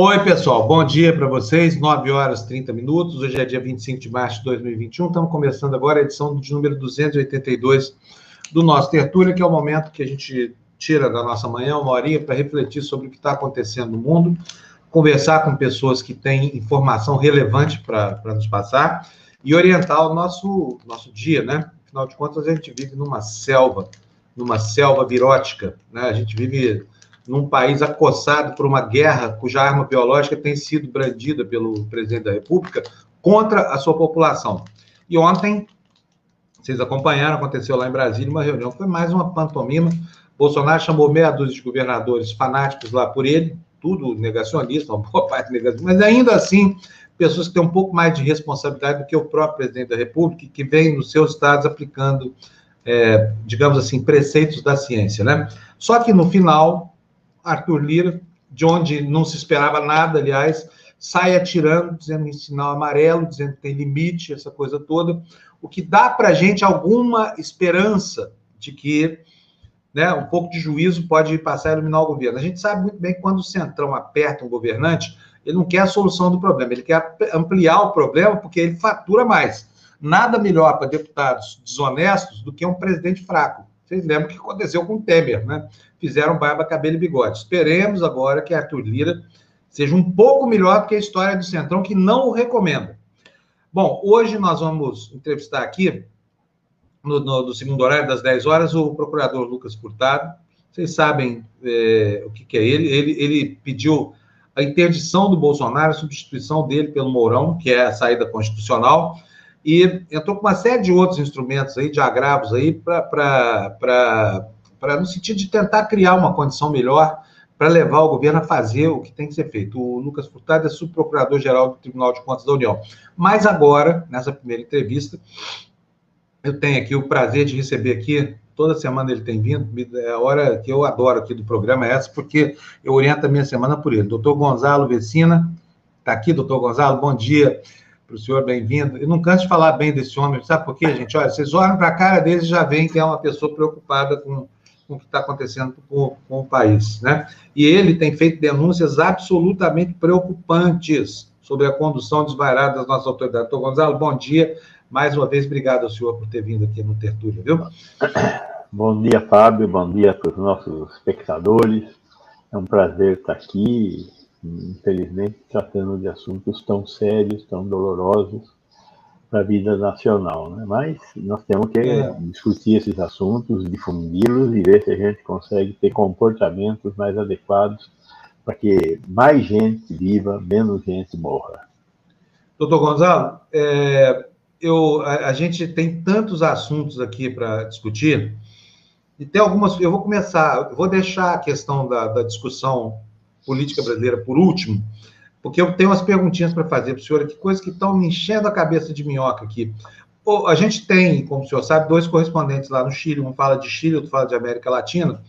Oi, pessoal, bom dia para vocês, 9 horas e 30 minutos, hoje é dia 25 de março de 2021, estamos começando agora a edição de número 282 do nosso Tertúlia, que é o momento que a gente tira da nossa manhã uma horinha para refletir sobre o que está acontecendo no mundo, conversar com pessoas que têm informação relevante para nos passar e orientar o nosso, nosso dia, né? Afinal de contas, a gente vive numa selva, numa selva virótica, né? A gente vive num país acossado por uma guerra cuja arma biológica tem sido brandida pelo presidente da República contra a sua população. E ontem, vocês acompanharam, aconteceu lá em Brasília uma reunião, foi mais uma pantomima. Bolsonaro chamou meia dúzia de governadores fanáticos lá por ele, tudo negacionista, uma boa parte negacionista, mas ainda assim, pessoas que têm um pouco mais de responsabilidade do que o próprio presidente da República, que vem nos seus estados aplicando, é, digamos assim, preceitos da ciência, né? Só que no final, Arthur Lira, de onde não se esperava nada, aliás, sai atirando, dizendo em sinal amarelo, dizendo que tem limite, essa coisa toda, o que dá para a gente alguma esperança de que né, um pouco de juízo pode passar a iluminar o governo. A gente sabe muito bem que quando o Centrão aperta um governante, ele não quer a solução do problema, ele quer ampliar o problema porque ele fatura mais. Nada melhor para deputados desonestos do que um presidente fraco. Vocês lembram o que aconteceu com o Temer, né? Fizeram barba, cabelo e bigode. Esperemos agora que Arthur Lira seja um pouco melhor do que a história do Centrão, que não o recomenda. Bom, hoje nós vamos entrevistar aqui, no, no, no segundo horário, das 10 horas, o procurador Lucas Furtado. Vocês sabem é, o que, que, é ele. ele. Ele pediu a interdição do Bolsonaro, a substituição dele pelo Mourão, que é a saída constitucional e entrou com uma série de outros instrumentos aí, de agravos aí, para no sentido de tentar criar uma condição melhor para levar o governo a fazer o que tem que ser feito. O Lucas Furtado é subprocurador-geral do Tribunal de Contas da União. Mas agora, nessa primeira entrevista, eu tenho aqui o prazer de receber aqui, toda semana ele tem vindo, é a hora que eu adoro aqui do programa é essa, porque eu oriento a minha semana por ele. Doutor Gonzalo Vecina, está aqui, doutor Gonzalo, bom dia para o senhor, bem-vindo. Eu não canso de falar bem desse homem, sabe por quê, gente? Olha, vocês olham para a cara dele e já veem que é uma pessoa preocupada com, com o que está acontecendo com, com, o país, né? E ele tem feito denúncias absolutamente preocupantes sobre a condução desvairada das nossas autoridades. Doutor Gonzalo, bom dia. Mais uma vez, obrigado ao senhor por ter vindo aqui no Tertúlio, viu? Bom dia, Fábio. Bom dia para os nossos espectadores. É um prazer estar aqui infelizmente, tratando de assuntos tão sérios, tão dolorosos para a vida nacional. Né? Mas nós temos que é. discutir esses assuntos, difundi-los e ver se a gente consegue ter comportamentos mais adequados para que mais gente viva, menos gente morra. Doutor Gonzalo, é, eu, a, a, gente tem tantos assuntos aqui para discutir, e tem algumas. Eu vou começar, eu vou deixar a questão da, da discussão política brasileira por último, porque eu tenho umas perguntinhas para fazer para o senhor, que coisas que estão me enchendo a cabeça de minhoca aqui. A gente tem, como o senhor sabe, dois correspondentes lá no Chile, um fala de Chile, outro fala de América Latina,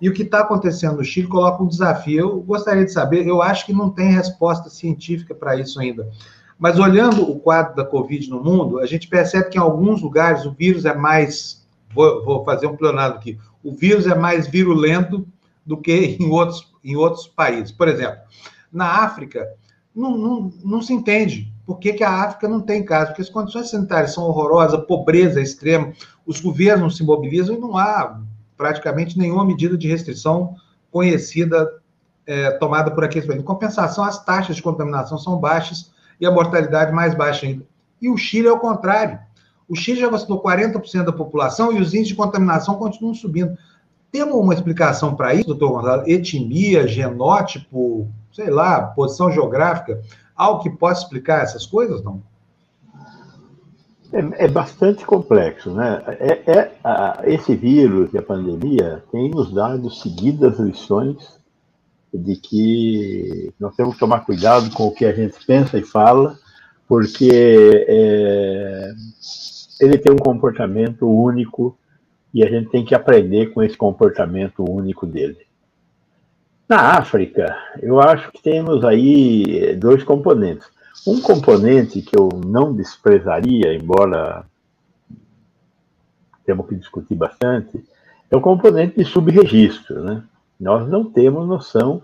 e o que está acontecendo no Chile coloca um desafio. Eu gostaria de saber, eu acho que não tem resposta científica para isso ainda. Mas olhando o quadro da Covid no mundo, a gente percebe que em alguns lugares o vírus é mais. Vou, vou fazer um planado aqui. O vírus é mais virulento do que em outros em outros países. Por exemplo, na África, não, não, não se entende por que, que, a África não tem caso, porque as condições sanitárias são horrorosas, a pobreza é extrema, os governos se mobilizam e não há praticamente nenhuma medida de restrição conhecida é, tomada por países. Em compensação, as taxas de contaminação são baixas e a mortalidade mais baixa ainda. E o Chile é o contrário. O Chile já vacinou 40% da população e os índices de contaminação continuam subindo. Temos uma explicação para isso, doutor Gonzalo? Etnia, genótipo, sei lá, posição geográfica, algo que possa explicar essas coisas, não? É, é bastante complexo, né? É, é a, esse vírus e a pandemia tem nos dado seguidas lições de que nós temos que tomar cuidado com o que a gente pensa e fala, porque é, ele tem um comportamento único e a gente tem que aprender com esse comportamento único dele. Na África, eu acho que temos aí dois componentes. Um componente que eu não desprezaria, embora temos que discutir bastante, é o componente de subregistro. Né? Nós não temos noção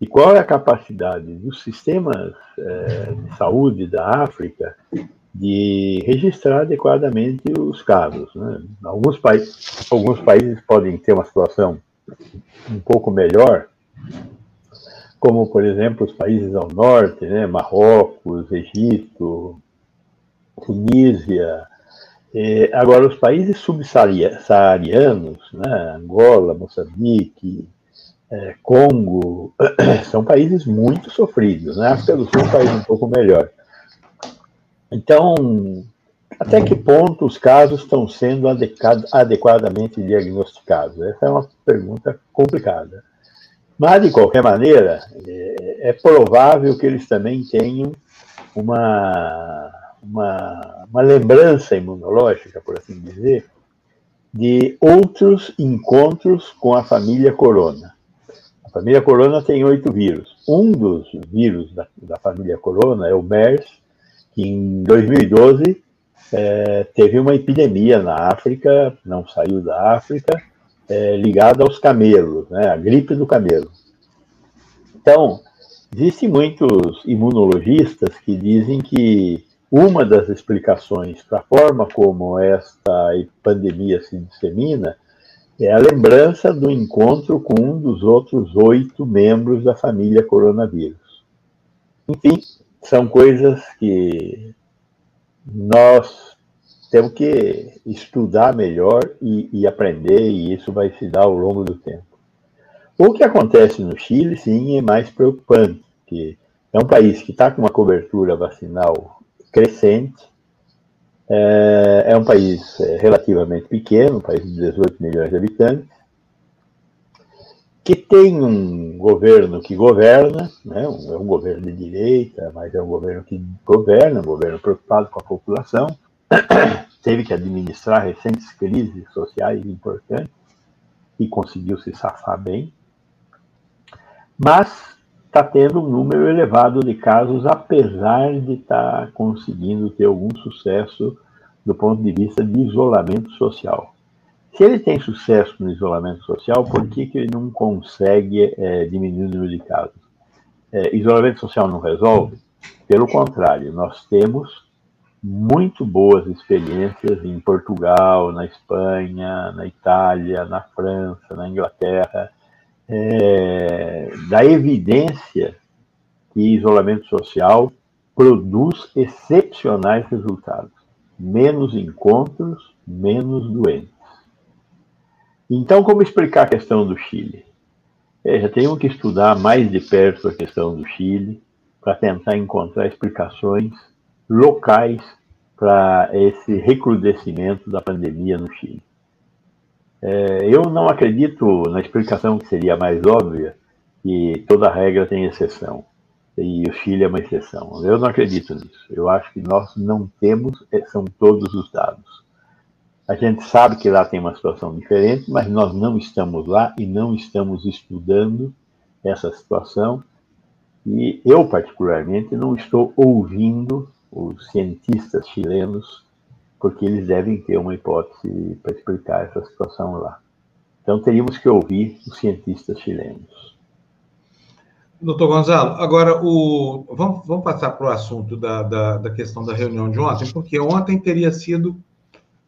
E qual é a capacidade dos sistemas é, de saúde da África de registrar adequadamente os casos? Né? Alguns, alguns países podem ter uma situação um pouco melhor, como, por exemplo, os países ao norte, né? Marrocos, Egito, Tunísia. É, agora, os países subsaarianos, né? Angola, Moçambique, é, Congo, são países muito sofridos. Né? A África do Sul é um país um pouco melhor. Então, até que ponto os casos estão sendo adequadamente diagnosticados? Essa é uma pergunta complicada. Mas, de qualquer maneira, é, é provável que eles também tenham uma, uma, uma lembrança imunológica, por assim dizer, de outros encontros com a família corona. A família corona tem oito vírus. Um dos vírus da, da família corona é o MERS, que em 2012 é, teve uma epidemia na África, não saiu da África, é, ligada aos camelos, né, a gripe do camelo. Então, existem muitos imunologistas que dizem que uma das explicações para a forma como esta pandemia se dissemina é a lembrança do encontro com um dos outros oito membros da família coronavírus. Enfim, são coisas que nós temos que estudar melhor e, e, aprender, e isso vai se dar ao longo do tempo. O que acontece no Chile, sim, é mais preocupante, porque é um país que está com uma cobertura vacinal crescente, é, é um país é, relativamente pequeno, um país de 18 milhões de habitantes, que tem um governo que governa, né, é um governo de direita, mas é um governo que governa, um governo preocupado com a população, teve que administrar recentes crises sociais importantes e conseguiu se safar bem, mas está tendo um número elevado de casos, apesar de estar tá conseguindo ter algum sucesso do ponto de vista de isolamento social. Se ele tem sucesso no isolamento social, por que, que ele não consegue é, diminuir o número de casos? É, isolamento social não resolve? Pelo contrário, nós temos muito boas experiências em Portugal, na Espanha, na Itália, na França, na Inglaterra, é, da evidência que isolamento social produz excepcionais resultados. Menos encontros, menos doentes. Então, como explicar a questão do Chile? É, já tenho que estudar mais de perto a questão do Chile para tentar encontrar explicações locais para esse recrudescimento da pandemia no Chile. É, eu não acredito na explicação que seria mais óbvia, que toda regra tem exceção, e o Chile é uma exceção. Eu não acredito nisso. Eu acho que nós não temos, é, são todos os dados. A gente sabe que lá tem uma situação diferente, mas nós não estamos lá e não estamos estudando essa situação. E eu, particularmente, não estou ouvindo os cientistas chilenos porque eles devem ter uma hipótese para explicar essa situação lá. Então teríamos que ouvir os cientistas chilenos. Doutor Gonzalo, agora o... vamos, vamos passar para o assunto da, da, da, questão da reunião de ontem, porque ontem teria sido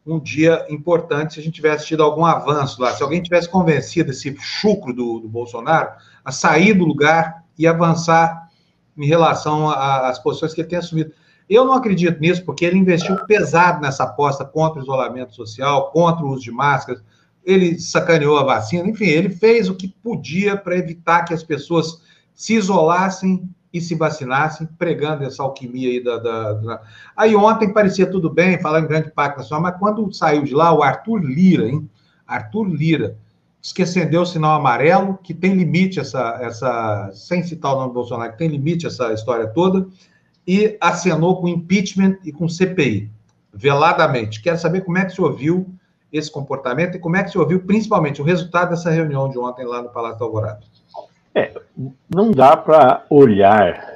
um dia importante se a gente tivesse tido algum avanço lá, se alguém tivesse convencido esse chucro do, do Bolsonaro a sair do lugar e avançar em relação às posições que ele tem assumido. Eu não acredito nisso, porque ele investiu pesado nessa aposta contra o isolamento social, contra o uso de máscaras, ele sacaneou a vacina, enfim, ele fez o que podia para evitar que as pessoas se isolassem e se vacinassem, pregando essa alquimia aí da, da, da... Aí ontem parecia tudo bem, falando em grande pacto nacional, mas quando saiu de lá, o Arthur Lira, hein? Arthur Lira, esqueceu o sinal amarelo, que tem limite essa, essa, sem citar o nome do Bolsonaro, que tem limite essa história toda, e acenou com impeachment e com CPI, veladamente. Quero saber como é que se ouviu esse comportamento e como é que se ouviu, principalmente, o resultado dessa reunião de ontem lá no Palácio do Alvorada. É, não dá para olhar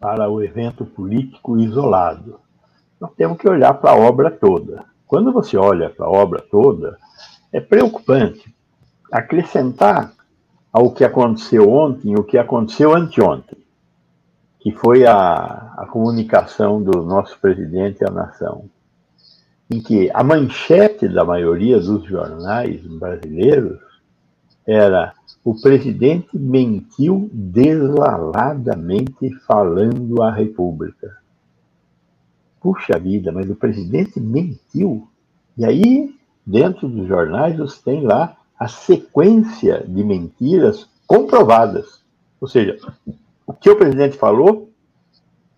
para o evento político isolado. Nós temos que olhar para a obra toda. Quando você olha para a obra toda, é preocupante acrescentar ao que aconteceu ontem, o que aconteceu anteontem, que foi a, a comunicação do nosso presidente à nação, em que a manchete da maioria dos jornais brasileiros era o presidente mentiu desvaladamente falando à República. Puxa vida, mas o presidente mentiu. E aí, dentro dos jornais, você tem lá a sequência de mentiras comprovadas. Ou seja, o que o presidente falou,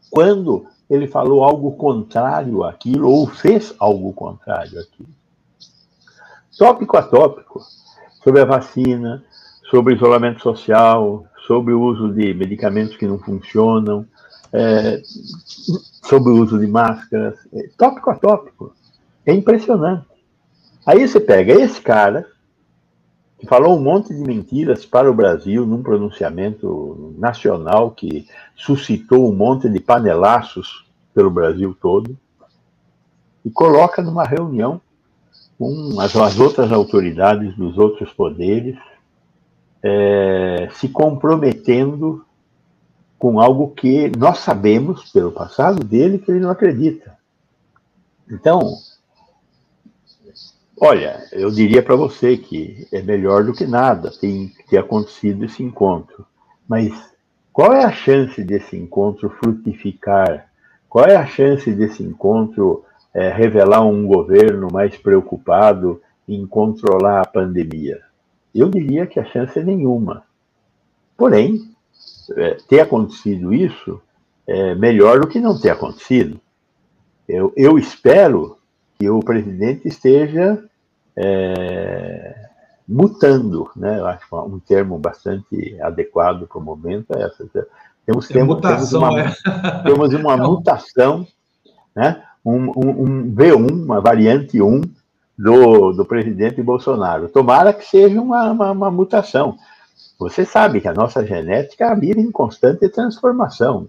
quando ele falou algo contrário àquilo, ou fez algo contrário àquilo. Tópico a tópico, sobre a vacina, sobre isolamento social, sobre o uso de medicamentos que não funcionam, é, sobre o uso de máscaras, é, tópico a tópico. É impressionante. Aí você pega esse cara, falou um monte de mentiras para o Brasil num pronunciamento nacional que suscitou um monte de panelaços pelo Brasil todo, e coloca numa reunião com as, as outras autoridades dos outros poderes, é, se comprometendo com algo que nós sabemos, pelo passado dele, que ele não acredita. Então, olha, eu diria para você que é melhor do que nada ter acontecido esse encontro. Mas qual é a chance desse encontro frutificar? Qual é a chance desse encontro é, revelar um governo mais preocupado em controlar a pandemia? Eu diria que a chance é nenhuma. Porém, é, ter acontecido isso é melhor do que não ter acontecido. Eu, eu espero que o presidente esteja é, mutando, né? Eu acho um termo bastante adequado para o momento é essa. Temos, é temos, mutação, temos uma, é. temos uma mutação, né? Um, um, um V1, uma variante 1 do, do presidente Bolsonaro. Tomara que seja uma, uma, uma mutação. Você sabe que a nossa genética vive em constante transformação.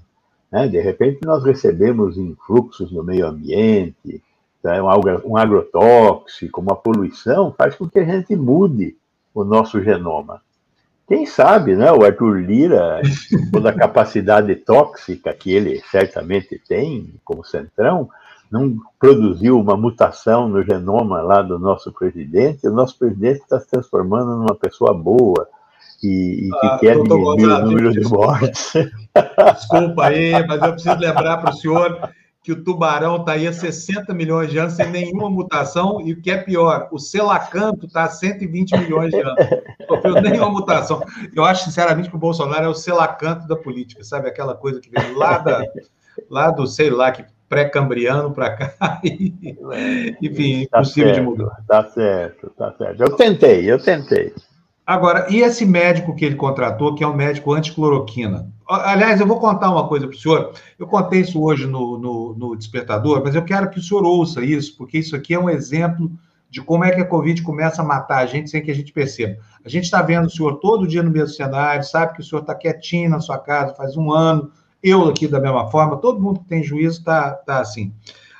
Né? De repente, nós recebemos influxos no meio ambiente, né? um agrotóxico, uma poluição, faz com que a gente mude o nosso genoma. Quem sabe, né, o Arthur Lira, toda a capacidade tóxica que ele certamente tem como centrão, não produziu uma mutação no genoma lá do nosso presidente, o nosso presidente está se transformando numa pessoa boa e, e que ah, quer diminuir o número de mortes. Desculpa aí, mas eu preciso lembrar para o senhor que o tubarão está aí há 60 milhões de anos sem nenhuma mutação, e o que é pior, o selacanto está há 120 milhões de anos. Não sofreu nenhuma mutação. Eu acho, sinceramente, que o Bolsonaro é o selacanto da política, sabe? Aquela coisa que vem lá, da, lá do, sei lá, que pré-cambriano para cá. E, enfim, tá impossível certo, de mudar. Tá certo, tá certo. Eu tentei, eu tentei. Agora, e esse médico que ele contratou, que é um médico anticloroquina? Aliás, eu vou contar uma coisa para o senhor. Eu contei isso hoje no, no, no, Despertador, mas eu quero que o senhor ouça isso, porque isso aqui é um exemplo de como é que a Covid começa a matar a gente sem que a gente perceba. A gente está vendo o senhor todo dia no mesmo cenário, sabe que o senhor está quietinho na sua casa faz um ano, eu aqui da mesma forma, todo mundo que tem juízo está tá assim.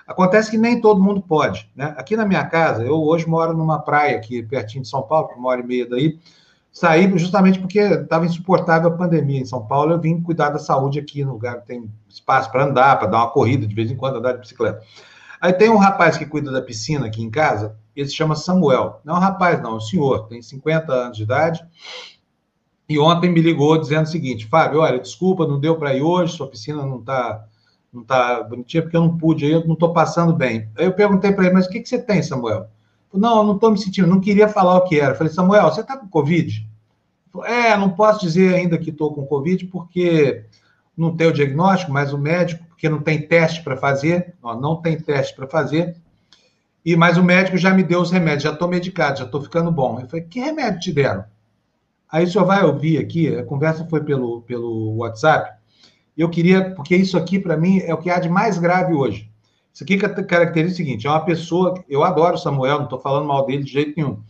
Acontece que nem todo mundo pode. Né? Aqui na minha casa, eu hoje moro numa praia aqui pertinho de São Paulo, uma hora e meia daí, saí justamente porque estava insuportável a pandemia em São Paulo, eu vim cuidar da saúde aqui no lugar, tem espaço para andar, para dar uma corrida de vez em quando, andar de bicicleta. Aí tem um rapaz que cuida da piscina aqui em casa, ele se chama Samuel. Não é um rapaz, não, é um senhor, tem 50 anos de idade, e ontem me ligou dizendo o seguinte: Fábio, olha, desculpa, não deu para ir hoje, sua piscina não está não tá bonitinha, porque eu não pude, eu não estou passando bem. Aí eu perguntei para ele, mas o que, que você tem, Samuel? Não, eu não estou me sentindo, não queria falar o que era. Falei, Samuel, você está com Covid? É, não posso dizer ainda que estou com Covid, porque não tem o diagnóstico, mas o médico, porque não tem teste para fazer, ó, não tem teste para fazer, e mas o médico já me deu os remédios, já estou medicado, já estou ficando bom. Eu falei, que remédio te deram? Aí o senhor vai ouvir aqui, a conversa foi pelo, pelo WhatsApp. Eu queria, porque isso aqui, para mim, é o que há de mais grave hoje. Isso aqui caracteriza o seguinte: é uma pessoa. Eu adoro o Samuel, não estou falando mal dele de jeito nenhum.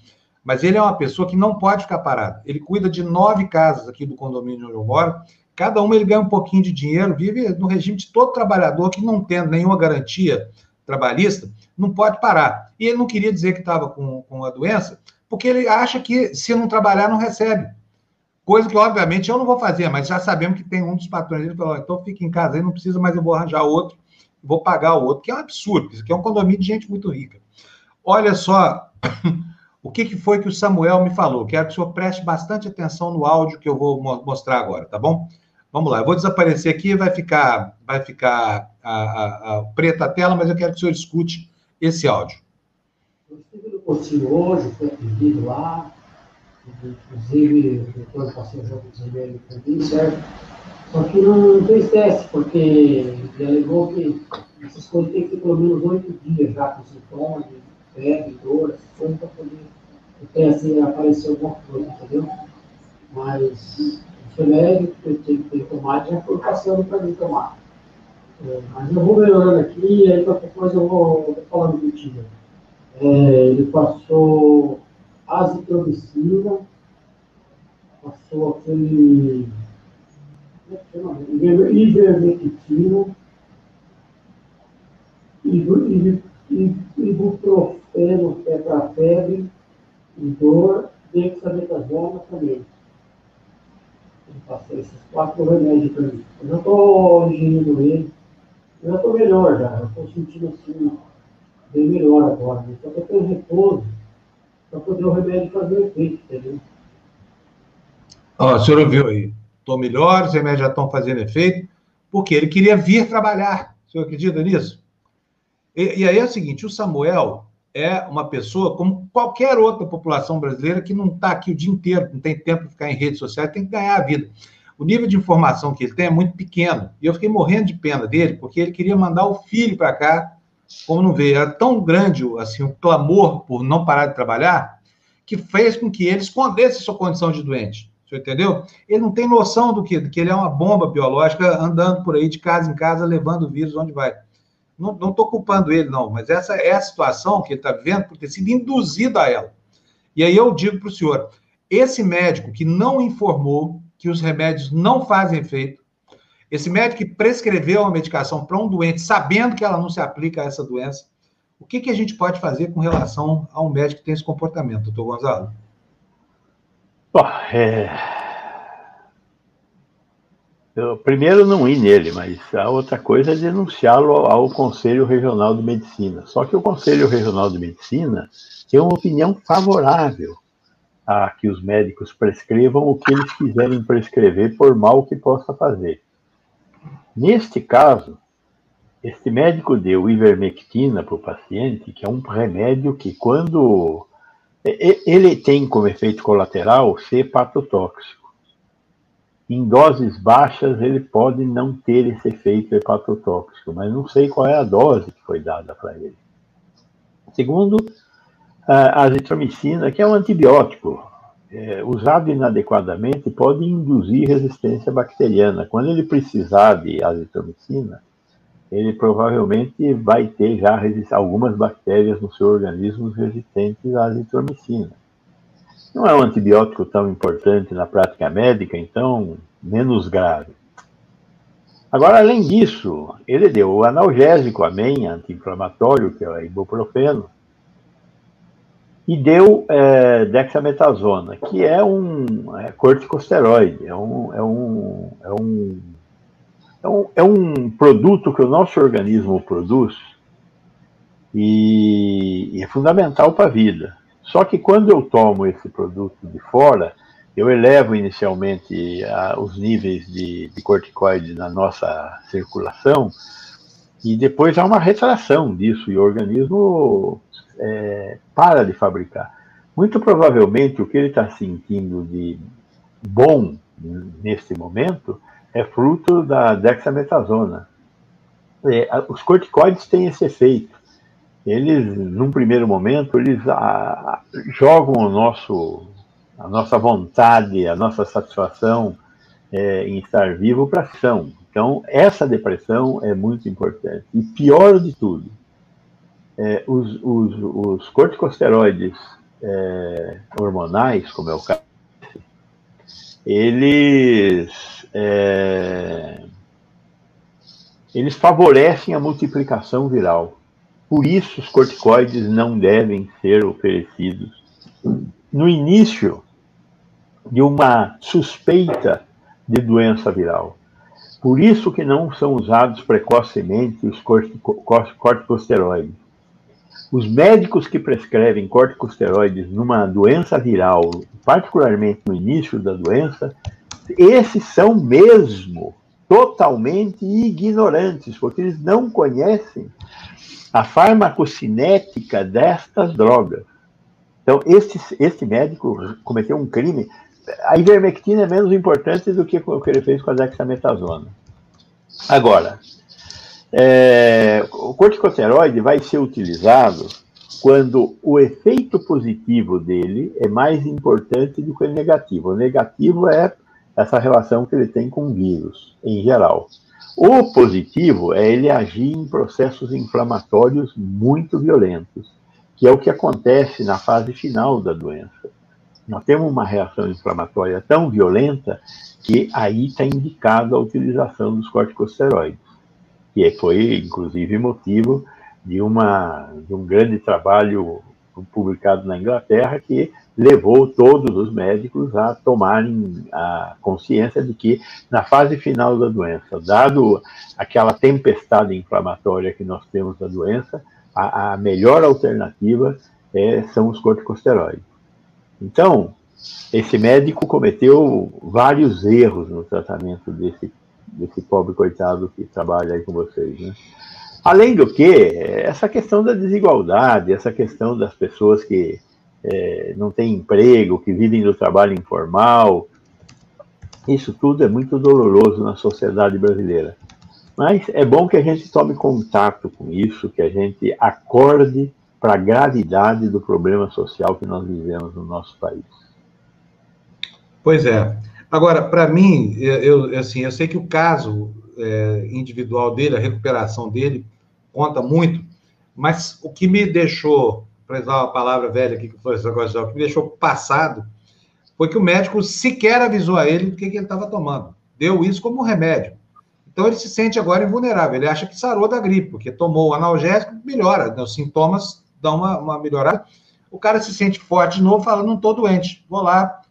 Mas ele é uma pessoa que não pode ficar parado. Ele cuida de nove casas aqui do condomínio onde eu moro. Cada uma ele ganha um pouquinho de dinheiro, vive no regime de todo trabalhador que não tendo nenhuma garantia trabalhista, não pode parar. E ele não queria dizer que estava com, com a doença, porque ele acha que se não trabalhar, não recebe. Coisa que, obviamente, eu não vou fazer, mas já sabemos que tem um dos patrões que falou: então fica em casa aí, não precisa, mas eu vou arranjar outro, vou pagar o outro, que é um absurdo, isso aqui é um condomínio de gente muito rica. Olha só o que, que foi que o Samuel me falou. Quero que o senhor preste bastante atenção no áudio que eu vou mostrar agora, tá bom? Vamos lá, eu vou desaparecer aqui, vai ficar, vai ficar a, a, a preta a tela, mas eu quero que o senhor escute esse áudio. Eu estive no Coutinho hoje, foi atendido lá, inclusive o doutor passou junto com os também, certo? Que não teste, porque ele alegou que essas coisas tem que ter pelo menos oito dias já com sintomas, febre, dor, essas coisas, para poder o teste aparecer alguma coisa, entendeu? Mas o remédio que eu tenho que tomar já foi passando para mim tomar. É, mas eu vou melhorando aqui, e aí qualquer coisa eu vou, vou falando contigo. É, ele passou azitromicina, passou aquele ivermectina, ibuprofeno, que é para febre e dor, dexametasona também. Eu passei esses quatro remédios para mim. Eu já estou ingerindo ele, eu já estou melhor já, eu estou sentindo assim, bem melhor agora. Né? Só que eu tenho repouso para poder o remédio fazer efeito, entendeu? Ó, o senhor ouviu aí? Estou melhor, os remédios já estão fazendo efeito, porque ele queria vir trabalhar. O senhor acredita nisso? E, e aí é o seguinte: o Samuel é uma pessoa como qualquer outra população brasileira que não está aqui o dia inteiro, não tem tempo de ficar em redes sociais, tem que ganhar a vida. O nível de informação que ele tem é muito pequeno. E eu fiquei morrendo de pena dele, porque ele queria mandar o filho para cá como não vê, era tão grande assim, o clamor por não parar de trabalhar, que fez com que ele escondesse sua condição de doente. Você entendeu? Ele não tem noção do que, que ele é uma bomba biológica andando por aí de casa em casa, levando o vírus onde vai. Não estou culpando ele, não, mas essa é a situação que ele está vivendo por ter sido induzido a ela. E aí eu digo para o senhor: esse médico que não informou que os remédios não fazem efeito, esse médico que prescreveu uma medicação para um doente, sabendo que ela não se aplica a essa doença, o que, que a gente pode fazer com relação a um médico que tem esse comportamento, doutor Gonzalo? Bom, é... Eu, primeiro, não ir nele, mas a outra coisa é denunciá-lo ao Conselho Regional de Medicina. Só que o Conselho Regional de Medicina tem uma opinião favorável a que os médicos prescrevam o que eles quiserem prescrever, por mal que possa fazer. Neste caso, este médico deu ivermectina para o paciente, que é um remédio que, quando. Ele tem como efeito colateral ser hepatotóxico. Em doses baixas, ele pode não ter esse efeito hepatotóxico, mas não sei qual é a dose que foi dada para ele. Segundo, a azitromicina, que é um antibiótico, é, usado inadequadamente pode induzir resistência bacteriana. Quando ele precisar de azitromicina, ele provavelmente vai ter já algumas bactérias no seu organismo resistentes à azitromicina. Não é um antibiótico tão importante na prática médica, então menos grave. Agora, além disso, ele deu o analgésico, amém, anti-inflamatório, que é o ibuprofeno, e deu é, dexametasona, que é um é, corticosteroide, é um, é, um, é, um, é, um, é um produto que o nosso organismo produz e, e é fundamental para a vida. Só que quando eu tomo esse produto de fora, eu elevo inicialmente a, os níveis de, de corticoide na nossa circulação e depois há uma retração disso e o organismo é, para de fabricar. Muito provavelmente o que ele está sentindo de bom nesse momento é fruto da dexametasona. É, os corticoides têm esse efeito. Eles, num primeiro momento, eles a, a, jogam o nosso, a nossa vontade, a nossa satisfação é, em estar vivo para ação. Então, essa depressão é muito importante. E pior de tudo, é, os, os, os, corticosteroides é, hormonais, como é o caso, eles, é, eles favorecem a multiplicação viral. Por isso, os corticoides não devem ser oferecidos no início de uma suspeita de doença viral. Por isso que não são usados precocemente os corticosteroides. Os médicos que prescrevem corticosteroides numa doença viral, particularmente no início da doença, esses são mesmo totalmente ignorantes, porque eles não conhecem a farmacocinética destas drogas. Então, este médico cometeu um crime. A ivermectina é menos importante do que o que ele fez com a dexametasona. Agora, é, o corticosteroide vai ser utilizado quando o efeito positivo dele é mais importante do que o negativo. O negativo é essa relação que ele tem com vírus, em geral. O positivo é ele agir em processos inflamatórios muito violentos, que é o que acontece na fase final da doença. Nós temos uma reação inflamatória tão violenta que aí está indicada a utilização dos corticosteroides, que foi, inclusive, motivo de, uma, de um grande trabalho publicado na Inglaterra que levou todos os médicos a tomarem a consciência de que, na fase final da doença, dado aquela tempestade inflamatória que nós temos da doença, a, a melhor alternativa é, são os corticosteroides. Então, esse médico cometeu vários erros no tratamento desse, desse pobre coitado que trabalha aí com vocês. Né? Além do que, essa questão da desigualdade, essa questão das pessoas que é, não têm emprego, que vivem do trabalho informal, isso tudo é muito doloroso na sociedade brasileira. Mas é bom que a gente tome contato com isso, que a gente acorde para a gravidade do problema social que nós vivemos no nosso país. Pois é. Agora, para mim, eu, assim, eu sei que o caso é, individual dele, a recuperação dele, conta muito, mas o que me deixou, para usar uma palavra velha aqui que foi esse negócio, o que me deixou passado foi que o médico sequer avisou a ele do que, que ele estava tomando. Deu isso como remédio. Então ele se sente agora invulnerável. Ele acha que sarou da gripe, porque tomou o analgésico, melhora, né? os sintomas dão uma, uma melhorada. O cara se sente forte de novo, fala: não estou doente, vou lá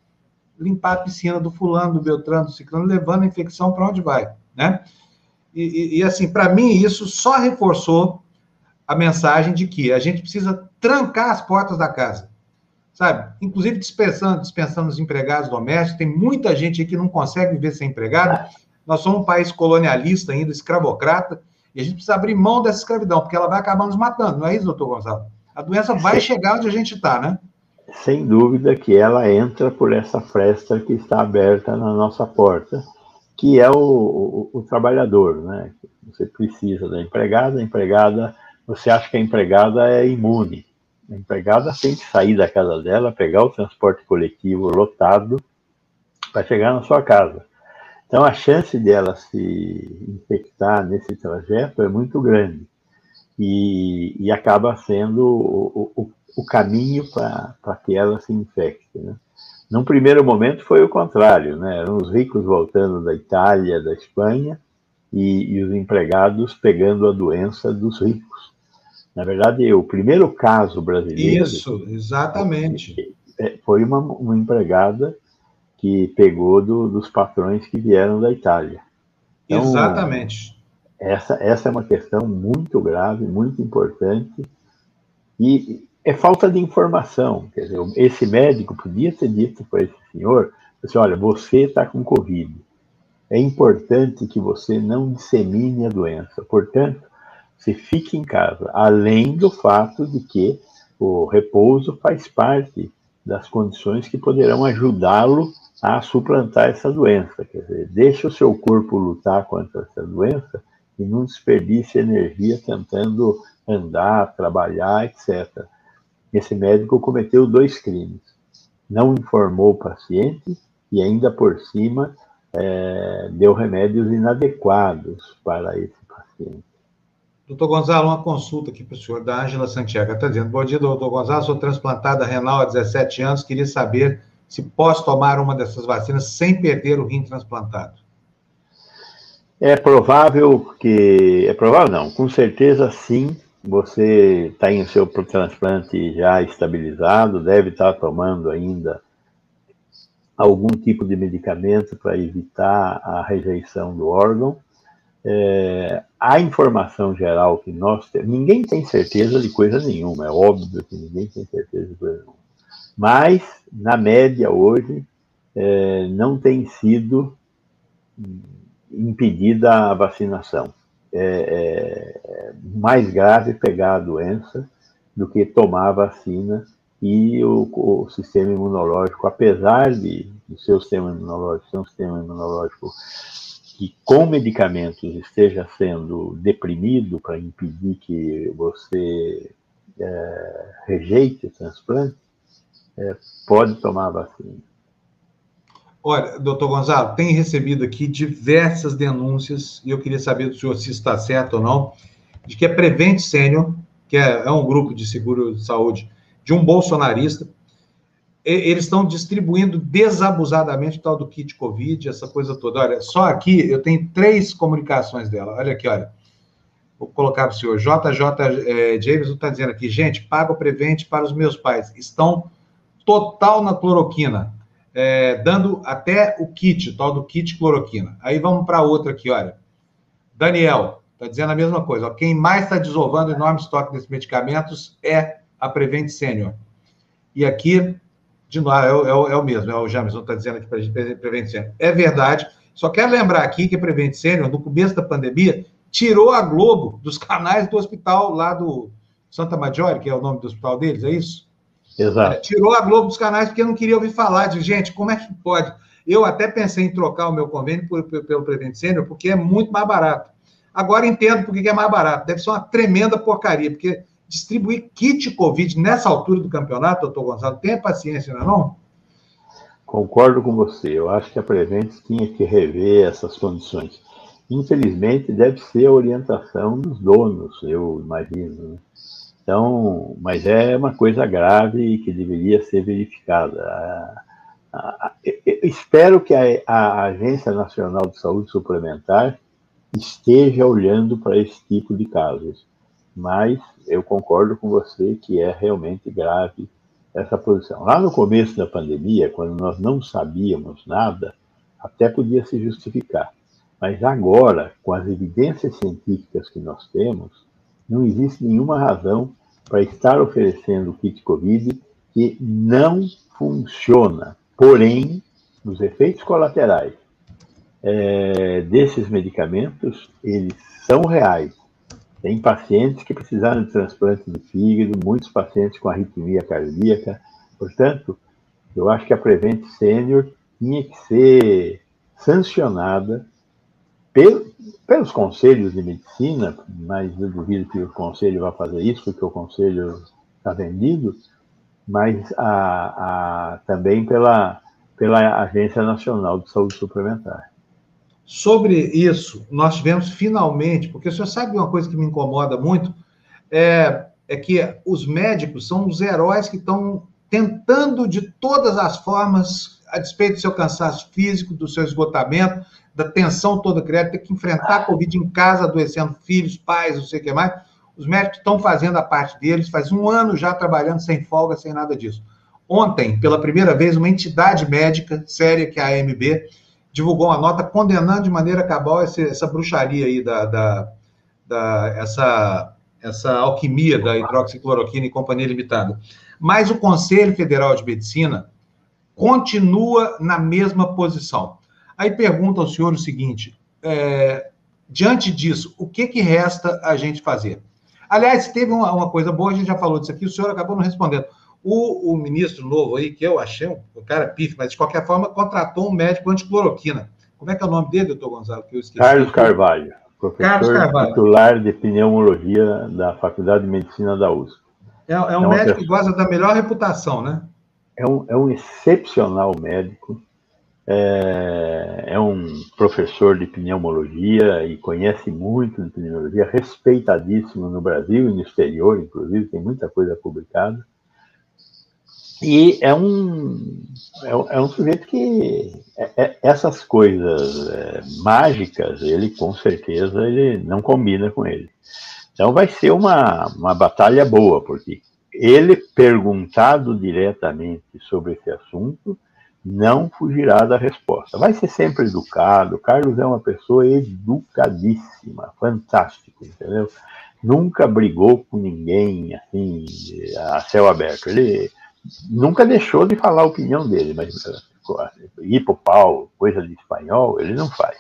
limpar a piscina do fulano, do Beltrano, do Ciclano, levando a infecção para onde vai, né? E, e, e assim, para mim, isso só reforçou a mensagem de que a gente precisa trancar as portas da casa, sabe? Inclusive dispensando, dispensando os empregados domésticos. Tem muita gente aí que não consegue viver sem empregado. Nós somos um país colonialista ainda, escravocrata, e a gente precisa abrir mão dessa escravidão, porque ela vai acabar nos matando, não é isso, doutor Gonçalo? A doença vai chegar onde a gente está, né? Sem dúvida que ela entra por essa fresta que está aberta na nossa porta que é o, o, o, trabalhador, né? Você precisa da empregada, a empregada, você acha que a empregada é imune. A empregada tem que sair da casa dela, pegar o transporte coletivo lotado para chegar na sua casa. Então, a chance dela se infectar nesse trajeto é muito grande. E, e acaba sendo o, o, caminho para que ela se infecte. Né? Num primeiro momento foi o contrário, né? Eram os ricos voltando da Itália, da Espanha, e, e os empregados pegando a doença dos ricos. Na verdade, o primeiro caso brasileiro. Isso, exatamente. É, foi uma, uma empregada que pegou do, dos patrões que vieram da Itália. Então, exatamente. Essa, essa é uma questão muito grave, muito importante. E é falta de informação. Quer dizer, esse médico podia ter dito para esse senhor, assim, olha, você está com Covid. É importante que você não dissemine a doença. Portanto, você fique em casa, além do fato de que o repouso faz parte das condições que poderão ajudá-lo a suplantar essa doença. Quer dizer, deixe o seu corpo lutar contra essa doença e não desperdice energia tentando andar, trabalhar, etc esse médico cometeu dois crimes. Não informou o paciente e ainda por cima é, deu remédios inadequados para esse paciente. Doutor Gonzalo, uma consulta aqui para o senhor, da Ângela Santiago. Está dizendo, bom dia, doutor Gonzalo, sou transplantada renal há 17 anos, queria saber se posso tomar uma dessas vacinas sem perder o rim transplantado. É provável que. É provável não, com certeza sim, você tem o seu transplante já estabilizado, deve estar tomando ainda algum tipo de medicamento para evitar a rejeição do órgão. É, a informação geral que nós temos, ninguém tem certeza de coisa nenhuma, é óbvio que ninguém tem certeza de coisa nenhuma. Mas, na média, hoje, é, não tem sido impedida a vacinação. É, é, mais grave pegar a doença do que tomar a vacina e o, o sistema imunológico, apesar de o seu sistema imunológico ser um sistema imunológico que com medicamentos esteja sendo deprimido para impedir que você é, rejeite o transplante, é, pode tomar a vacina. Olha, doutor Gonzalo, tem recebido aqui diversas denúncias, e eu queria saber do senhor se está certo ou não, de que a Prevent Senior, que é, é um grupo de seguro de saúde de um bolsonarista, eles estão distribuindo desabusadamente o tal do kit Covid, essa coisa toda. Olha, só aqui eu tenho três comunicações dela. Olha aqui, olha. Vou colocar para o senhor. JJ é, está dizendo aqui, gente, paga o Prevent para os meus pais. Estão total na cloroquina, é, dando até o kit, o tal do kit cloroquina. Aí vamos para outra aqui, olha. Daniel, está dizendo a mesma coisa. Ó, quem mais está desovando enorme estoque desses medicamentos é a Prevent Senior. E aqui, de novo, é, o, é o é mesmo, é o Jamerson está dizendo aqui para a gente, Prevent Senior. É verdade. Só quero lembrar aqui que a Prevent Senior, no começo da pandemia, tirou a Globo dos canais do hospital lá do Santa Maggiore, que é o nome do hospital deles, é isso? Exato. É, tirou a Globo dos canais porque não queria ouvir falar de gente, como é que pode? Eu até pensei em trocar o meu convênio por, por, pelo Prevent Senior, porque é muito mais barato. Agora entendo por que é mais barato. Deve ser uma tremenda porcaria, porque distribuir kit Covid nessa altura do campeonato, doutor Gonçalo, tenha paciência, não é não? Concordo com você. Eu acho que a Prevent tinha que rever essas condições. Infelizmente, deve ser a orientação dos donos, eu imagino. Né? Então, mas é uma coisa grave que deveria ser verificada. espero que a, a Agência Nacional de Saúde Suplementar esteja olhando para esse tipo de casos. Mas eu concordo com você que é realmente grave essa posição. Lá no começo da pandemia, quando nós não sabíamos nada, até podia se justificar. Mas agora, com as evidências científicas que nós temos, não existe nenhuma razão para estar oferecendo o kit Covid que não funciona. Porém, os efeitos colaterais é, desses medicamentos, eles são reais. Tem pacientes que precisaram de transplante de fígado, muitos pacientes com arritmia cardíaca. Portanto, eu acho que a Prevent Senior tinha que ser sancionada pelos conselhos de medicina, mas eu duvido que o conselho vá fazer isso, porque o conselho está vendido, mas a, a, também pela, pela Agência Nacional de Saúde Suplementar. Sobre isso, nós tivemos finalmente, porque o senhor sabe uma coisa que me incomoda muito, é, é que os médicos são os heróis que estão tentando de todas as formas, a despeito do seu cansaço físico, do seu esgotamento, da tensão toda criada, ter que enfrentar a Covid em casa, adoecendo filhos, pais, não sei o que mais. Os médicos estão fazendo a parte deles, faz um ano já trabalhando sem folga, sem nada disso. Ontem, pela primeira vez, uma entidade médica séria, que é a AMB, divulgou uma nota condenando de maneira cabal essa, essa bruxaria aí, da, da, da, essa, essa alquimia da hidroxicloroquina e companhia limitada. Mas o Conselho Federal de Medicina continua na mesma posição. Aí pergunta ao senhor o seguinte: é, diante disso, o que, que resta a gente fazer? Aliás, teve uma, uma coisa boa, a gente já falou disso aqui, o senhor acabou não respondendo. O, o ministro novo aí, que eu achei um, cara pife, mas de qualquer forma contratou um médico anticloroquina. Como é que é o nome dele, doutor Gonzalo? Que eu esqueci. Carlos Carvalho, professor Carlos Carvalho. titular de pneumologia da Faculdade de Medicina da USP. É, é um é médico pessoa... que gosta da melhor reputação, né? É um, é um excepcional médico, é, é, um professor de pneumologia e conhece muito de pneumologia, respeitadíssimo no Brasil e no exterior, inclusive, tem muita coisa publicada. E é um, é, é um sujeito que é, é, essas coisas é, mágicas, ele com certeza ele não combina com ele. Então vai ser uma, uma batalha boa, porque ele perguntado diretamente sobre esse assunto, não fugirá da resposta. Vai ser sempre educado. Carlos é uma pessoa educadíssima, fantástico, entendeu? Nunca brigou com ninguém assim a céu aberto. Ele nunca deixou de falar a opinião dele, mas ir para o pau, coisa de espanhol, ele não faz.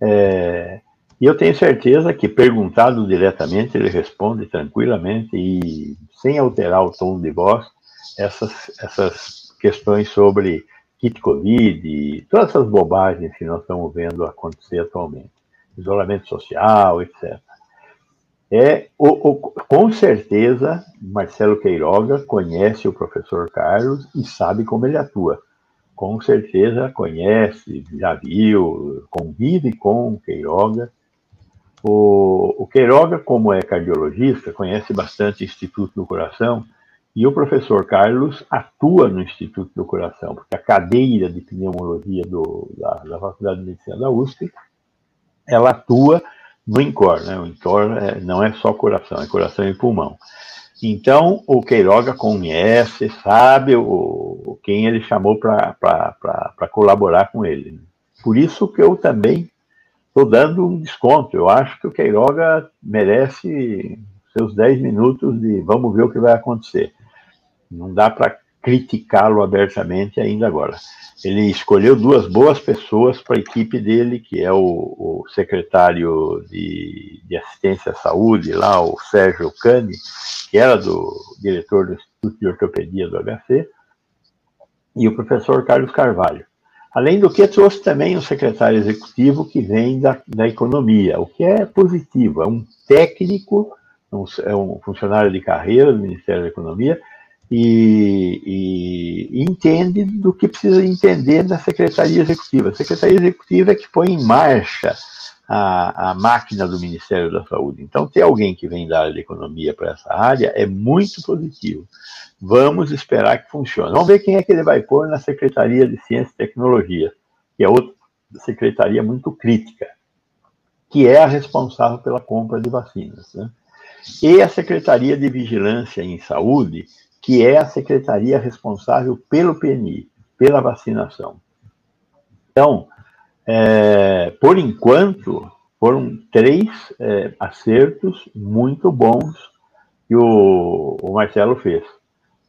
É, e eu tenho certeza que, perguntado diretamente, ele responde tranquilamente e sem alterar o tom de voz essas, essas questões sobre kit Covid e todas essas bobagens que nós estamos vendo acontecer atualmente. Isolamento social, etc. É, o, o, com certeza, Marcelo Queiroga conhece o professor Carlos e sabe como ele atua. Com certeza conhece, já viu, convive com Queiroga o, o Queiroga, como é cardiologista, conhece bastante o Instituto do Coração, e o professor Carlos atua no Instituto do Coração, porque a cadeira de pneumologia do, da, da Faculdade de Medicina da USP, ela atua no INCOR, né? O INCOR é, não é só coração, é coração e pulmão. Então, o Queiroga conhece, sabe o, quem ele chamou para colaborar com ele. Por isso que eu também estou dando um desconto. Eu acho que o Queiroga merece seus 10 minutos de vamos ver o que vai acontecer. Não dá para criticá-lo abertamente ainda agora. Ele escolheu duas boas pessoas para a equipe dele, que é o, o secretário de, de, assistência à saúde, lá, o Sérgio Cani, que era do diretor do Instituto de Ortopedia do HC, e o professor Carlos Carvalho. Além do que, trouxe também um secretário executivo que vem da, da economia, o que é positivo. É um técnico, um, é um funcionário de carreira do Ministério da Economia e, e, e, entende do que precisa entender da Secretaria Executiva. A Secretaria Executiva é que põe em marcha a, a máquina do Ministério da Saúde. Então, ter alguém que vem da área de economia para essa área é muito positivo. Vamos esperar que funcione. Vamos ver quem é que ele vai pôr na Secretaria de Ciência e Tecnologia, que é outra secretaria muito crítica, que é a responsável pela compra de vacinas. Né? E a Secretaria de Vigilância em Saúde, que é a secretaria responsável pelo PNI, pela vacinação. Então, é, por enquanto, foram três é, acertos muito bons que o, o Marcelo fez.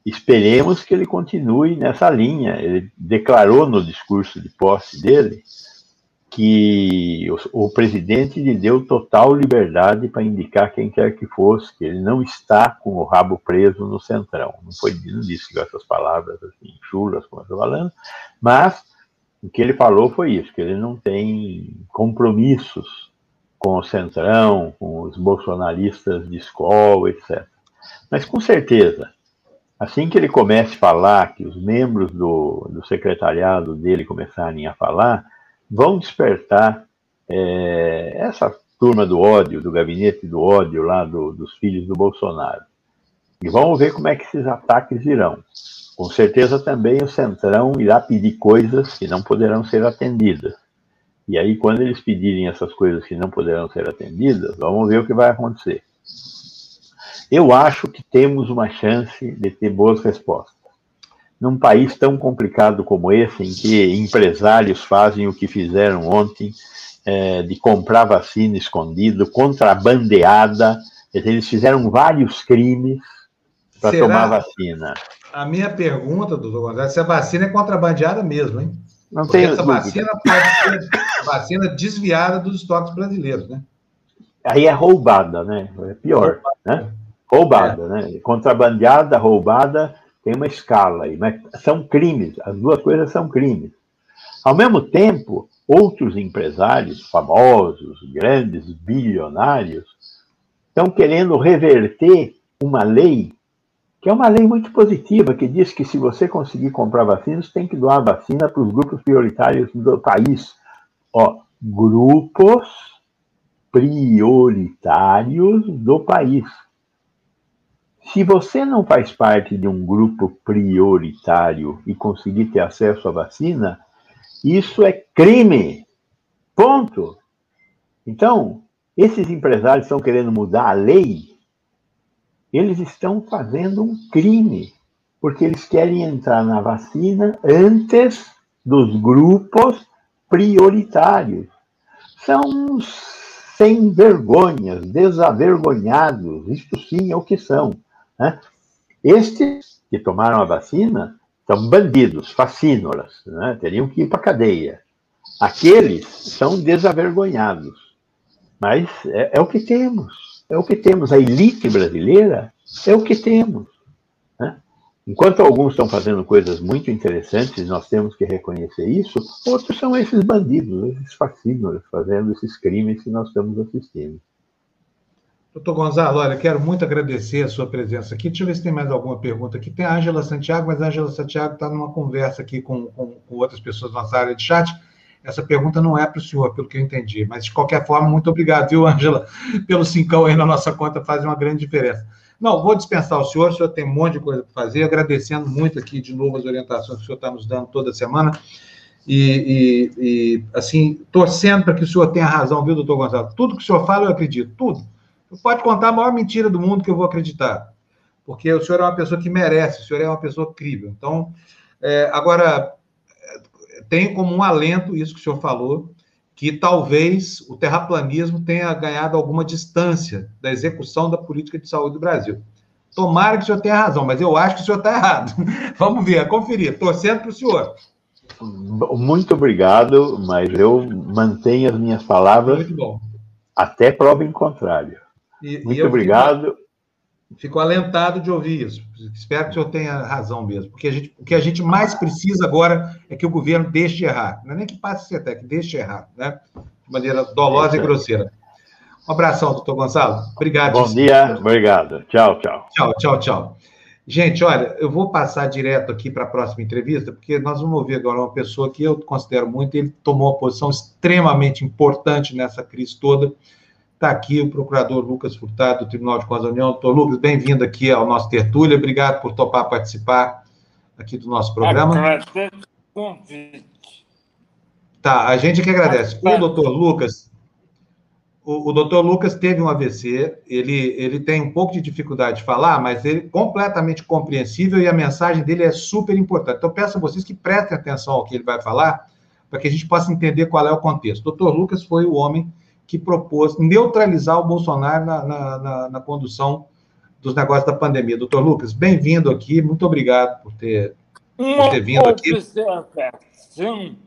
Esperemos que ele continue nessa linha. Ele declarou no discurso de posse dele que o, o, presidente lhe deu total liberdade para indicar quem quer que fosse, que ele não está com o rabo preso no centrão. Não foi não disse essas palavras assim, chulas, como eu estou falando, mas o que ele falou foi isso, que ele não tem compromissos com o centrão, com os bolsonaristas de escola, etc. Mas com certeza, Assim que ele comece a falar, que os membros do, do secretariado dele começarem a falar, vão despertar é, essa turma do ódio, do gabinete do ódio lá do, dos filhos do Bolsonaro. E vamos ver como é que esses ataques irão. Com certeza também o Centrão irá pedir coisas que não poderão ser atendidas. E aí, quando eles pedirem essas coisas que não poderão ser atendidas, vamos ver o que vai acontecer. Eu acho que temos uma chance de ter boas respostas. Num país tão complicado como esse, em que empresários fazem o que fizeram ontem, é, de comprar vacina escondido, contrabandeada, eles fizeram vários crimes para tomar vacina. A minha pergunta, doutor Gonzalez, se a vacina é contrabandeada mesmo, hein? Não tem essa dúvida. vacina pode ser vacina desviada dos estoques brasileiros, né? Aí é roubada, né? É pior, roubada. né? Roubada, é. né? Contrabandeada, roubada, tem uma escala aí, mas são crimes, as duas coisas são crimes. Ao mesmo tempo, outros empresários famosos, grandes, bilionários, estão querendo reverter uma lei que é uma lei muito positiva, que diz que se você conseguir comprar vacinas, tem que doar vacina para os grupos prioritários do país. Ó, grupos prioritários do país. Se você não faz parte de um grupo prioritário e conseguir ter acesso à vacina, isso é crime. Ponto. Então, esses empresários estão querendo mudar a lei, eles estão fazendo um crime. porque eles querem entrar na vacina antes dos grupos prioritários. São sem vergonhas, desavergonhados, isto sim é o que são. Né? Estes que tomaram a vacina são bandidos, fascínoras, né? teriam que ir para a cadeia. Aqueles são desavergonhados. Mas é, é, o que temos. É o que temos. A elite brasileira é o que temos. Né? Enquanto alguns estão fazendo coisas muito interessantes, nós temos que reconhecer isso, outros são esses bandidos, esses fascínoras, fazendo esses crimes que nós estamos assistindo. Doutor Gonzalo, olha, quero muito agradecer a sua presença aqui. Deixa eu ver se tem mais alguma pergunta aqui. Tem a Ângela Santiago, mas a Ângela Santiago está numa conversa aqui com, com, com, outras pessoas na nossa área de chat. Essa pergunta não é para o senhor, pelo que eu entendi. Mas, de qualquer forma, muito obrigado, viu, Ângela, pelo cincão aí na nossa conta, faz uma grande diferença. Não, vou dispensar o senhor, o senhor tem um monte de coisa para fazer, agradecendo muito aqui de novo as orientações que o senhor está nos dando toda semana. E, e, e assim, torcendo para que o senhor tenha razão, viu, doutor Gonzalo? Tudo que o senhor fala, eu acredito, tudo. Pode contar a maior mentira do mundo que eu vou acreditar. Porque o senhor é uma pessoa que merece, o senhor é uma pessoa crível. Então, é, agora, tenho como um alento isso que o senhor falou, que talvez o terraplanismo tenha ganhado alguma distância da execução da política de saúde do Brasil. Tomara que o senhor tenha razão, mas eu acho que o senhor está errado. Vamos ver, conferir. Torcendo para o senhor. Muito obrigado, mas eu mantenho as minhas palavras até prova em contrário. E, Muito e obrigado. Fico alentado de ouvir isso. Espero que o senhor tenha razão mesmo. Porque a gente, o que a gente mais precisa agora é que o governo deixe de errar. Não é nem que passe até, que deixe de errar, né? De maneira dolosa e grosseira. Um abração, doutor Gonçalo. Obrigado. Bom dia, obrigado. Tchau, tchau. Tchau, tchau, tchau. Gente, olha, eu vou passar direto aqui para a próxima entrevista, porque nós vamos ouvir agora uma pessoa que eu considero muito, ele tomou uma posição extremamente importante nessa crise toda, Está aqui o procurador Lucas Furtado, do Tribunal de Contas da União. Doutor Lucas, bem-vindo aqui ao nosso Tertúlia. Obrigado por topar participar aqui do nosso programa. convite. Tá, a gente que agradece. O doutor Lucas, o, o doutor Lucas teve um AVC, ele, ele tem um pouco de dificuldade de falar, mas ele é completamente compreensível e a mensagem dele é super importante. Então, peço a vocês que prestem atenção ao que ele vai falar, para que a gente possa entender qual é o contexto. O doutor Lucas foi o homem que propôs neutralizar o Bolsonaro na, na, na, na condução dos negócios da pandemia. Doutor Lucas, bem-vindo aqui, muito obrigado por ter, por ter vindo aqui. Sim,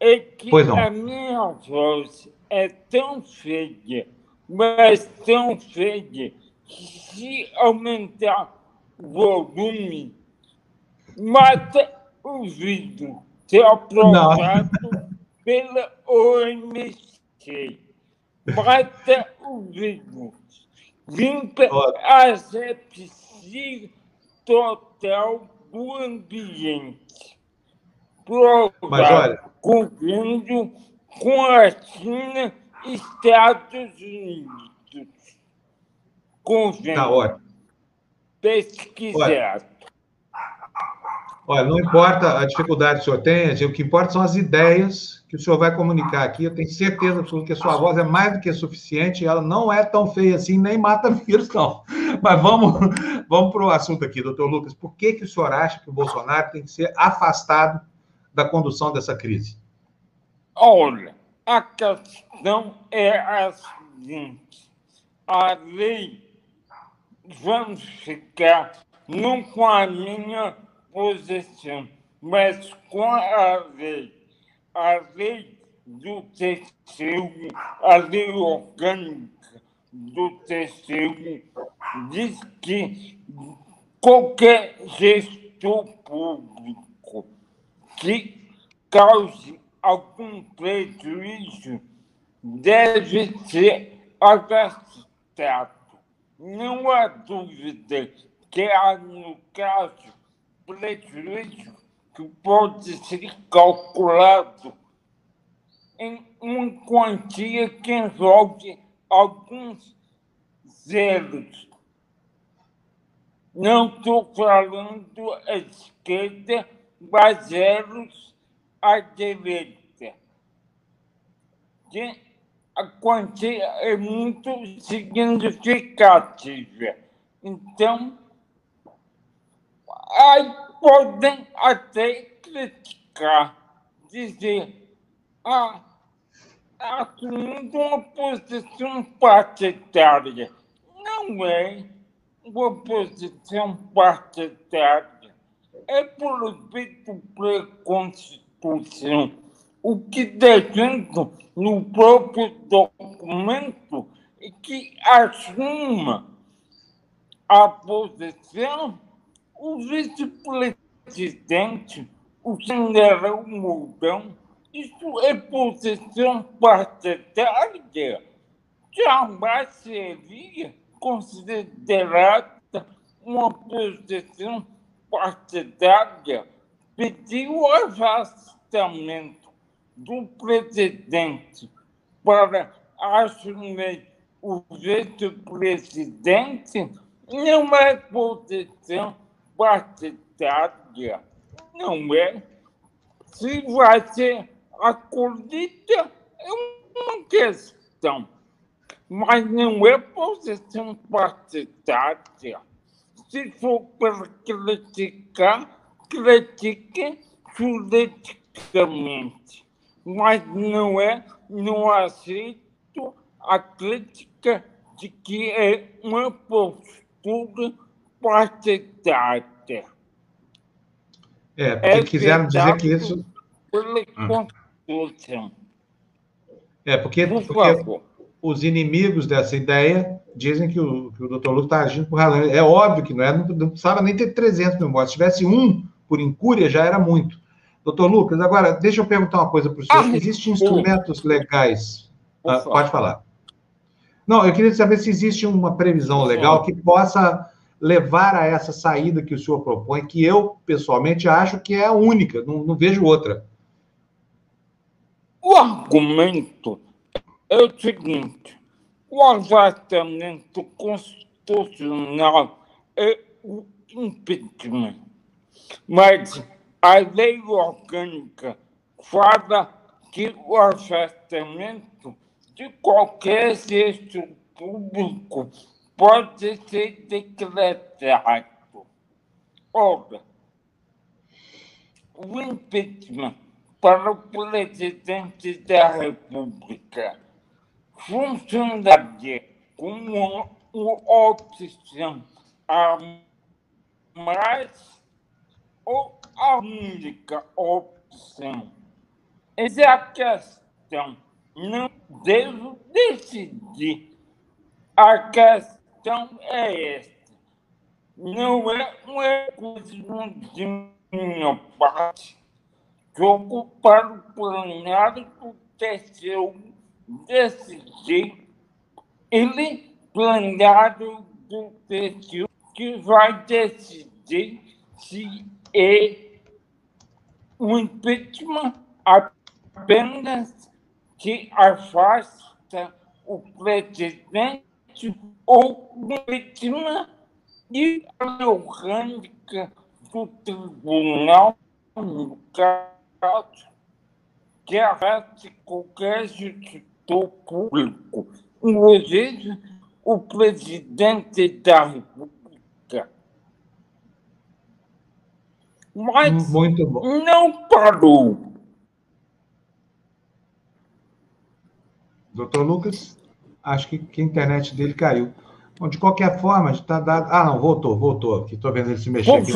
é que pois não. a minha voz é tão feia, mas tão feia, que se aumentar o volume, mata o vídeo, é aprovado não. pela OMC mata o vírus, limpa a sepsia total do ambiente. Prova convênio com a China e Estados Unidos. Convênio. Tá ótimo. Pesquisado. Olha, não importa a dificuldade que o senhor tem, o que importa são as ideias que o senhor vai comunicar aqui. Eu tenho certeza que a sua voz é mais do que suficiente, ela não é tão feia assim, nem mata vírus, não. Mas vamos, vamos para o assunto aqui, doutor Lucas. Por que, que o senhor acha que o Bolsonaro tem que ser afastado da condução dessa crise? Olha, a questão é a seguinte: a lei, vamos ficar a minha posição, mas com a lei. A lei do TCU, a lei orgânica do TCU, diz que qualquer gestor público que cause algum prejuízo deve ser afastado. Não há dúvida que há, no caso prejuízo que pode ser calculado em uma quantia que envolve alguns zeros. Não estou falando à esquerda, mas zeros à direita. Que a quantia é muito significativa. Então, Aí podem até criticar, dizer, ah, assumindo uma posição partidária. Não é uma posição partidária. É por efeito pré-constituição. O que defendo no próprio documento é que assuma a posição o vice-presidente, o general Mourão, isso é posição partidária, jamais seria considerada uma posição partidária. Pedir o afastamento do presidente para assumir o vice-presidente não é posição partidária, não é? Se vai ser acolhida, é uma questão, mas não é posição partidária. Se for para criticar, critique politicamente, mas não é, não aceito a crítica de que é uma postura partidária. É, porque é quiseram dizer que isso. Hum. É, porque, porque os inimigos dessa ideia dizem que o, que o doutor Lucas está agindo por razão. É óbvio que não é, não, não precisava nem ter 300 mil mortos. Se tivesse um por incúria, já era muito. Doutor Lucas, agora, deixa eu perguntar uma coisa para o senhor. Ah, Existem instrumentos legais. Ah, pode falar. Não, eu queria saber se existe uma previsão legal que possa levar a essa saída que o senhor propõe, que eu, pessoalmente, acho que é a única, não, não vejo outra. O argumento é o seguinte: o afastamento constitucional é o impeachment. Mas a lei orgânica fala que o afastamento de qualquer gesto público pode ser decretado. Ora, o impeachment para o presidente da República funcionaria como uma opção a mais ou a única opção. Essa é a questão. Não devo decidir. A questão questão é esta. Não é um recurso de minha parte que ocupar o plenário do TCU decidir. Ele, plenário do TCU, que vai decidir se é um impeachment apenas que afasta o presidente ou vítima e orgânica do tribunal, no caso, que arrasta qualquer gestor público, inclusive o presidente da República. Mas Muito bom. não parou. Doutor Lucas? Acho que, que a internet dele caiu. Bom, de qualquer forma, está dado. Ah, não, voltou, voltou. Estou vendo ele se mexer aqui.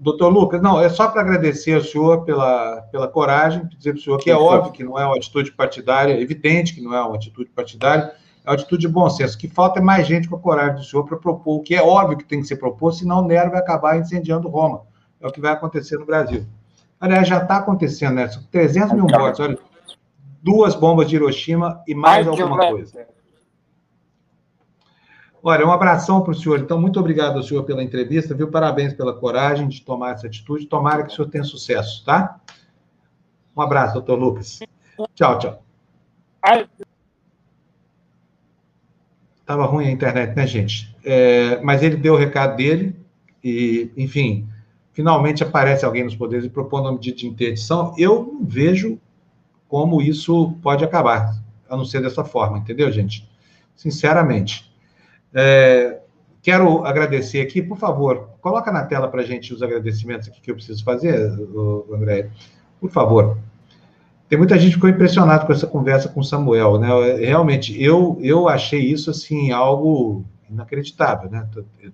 Doutor Lucas, não, é só para agradecer ao senhor pela, pela coragem, dizer para o senhor que é óbvio que não é uma atitude partidária, é evidente que não é uma atitude partidária, é uma atitude de bom senso. O que falta é mais gente com a coragem do senhor para propor o que é óbvio que tem que ser proposto, senão o Nero vai acabar incendiando Roma. É o que vai acontecer no Brasil. Aliás, já está acontecendo, né? São 300 mil mortes. Olha, duas bombas de Hiroshima e mais Ai, alguma coisa. Olha, um abração para o senhor. Então, muito obrigado ao senhor pela entrevista, viu? Parabéns pela coragem de tomar essa atitude. Tomara que o senhor tenha sucesso, tá? Um abraço, doutor Lucas. Tchau, tchau. Estava ruim a internet, né, gente? É, mas ele deu o recado dele e, enfim, finalmente aparece alguém nos poderes e propondo uma medida de interdição. Eu não vejo como isso pode acabar, a não ser dessa forma, entendeu, gente? Sinceramente. É, quero agradecer aqui, por favor, coloca na tela para a gente os agradecimentos aqui que eu preciso fazer, André. Por favor. Tem muita gente que ficou impressionada com essa conversa com o Samuel, né? Realmente, eu, eu achei isso, assim, algo inacreditável, né?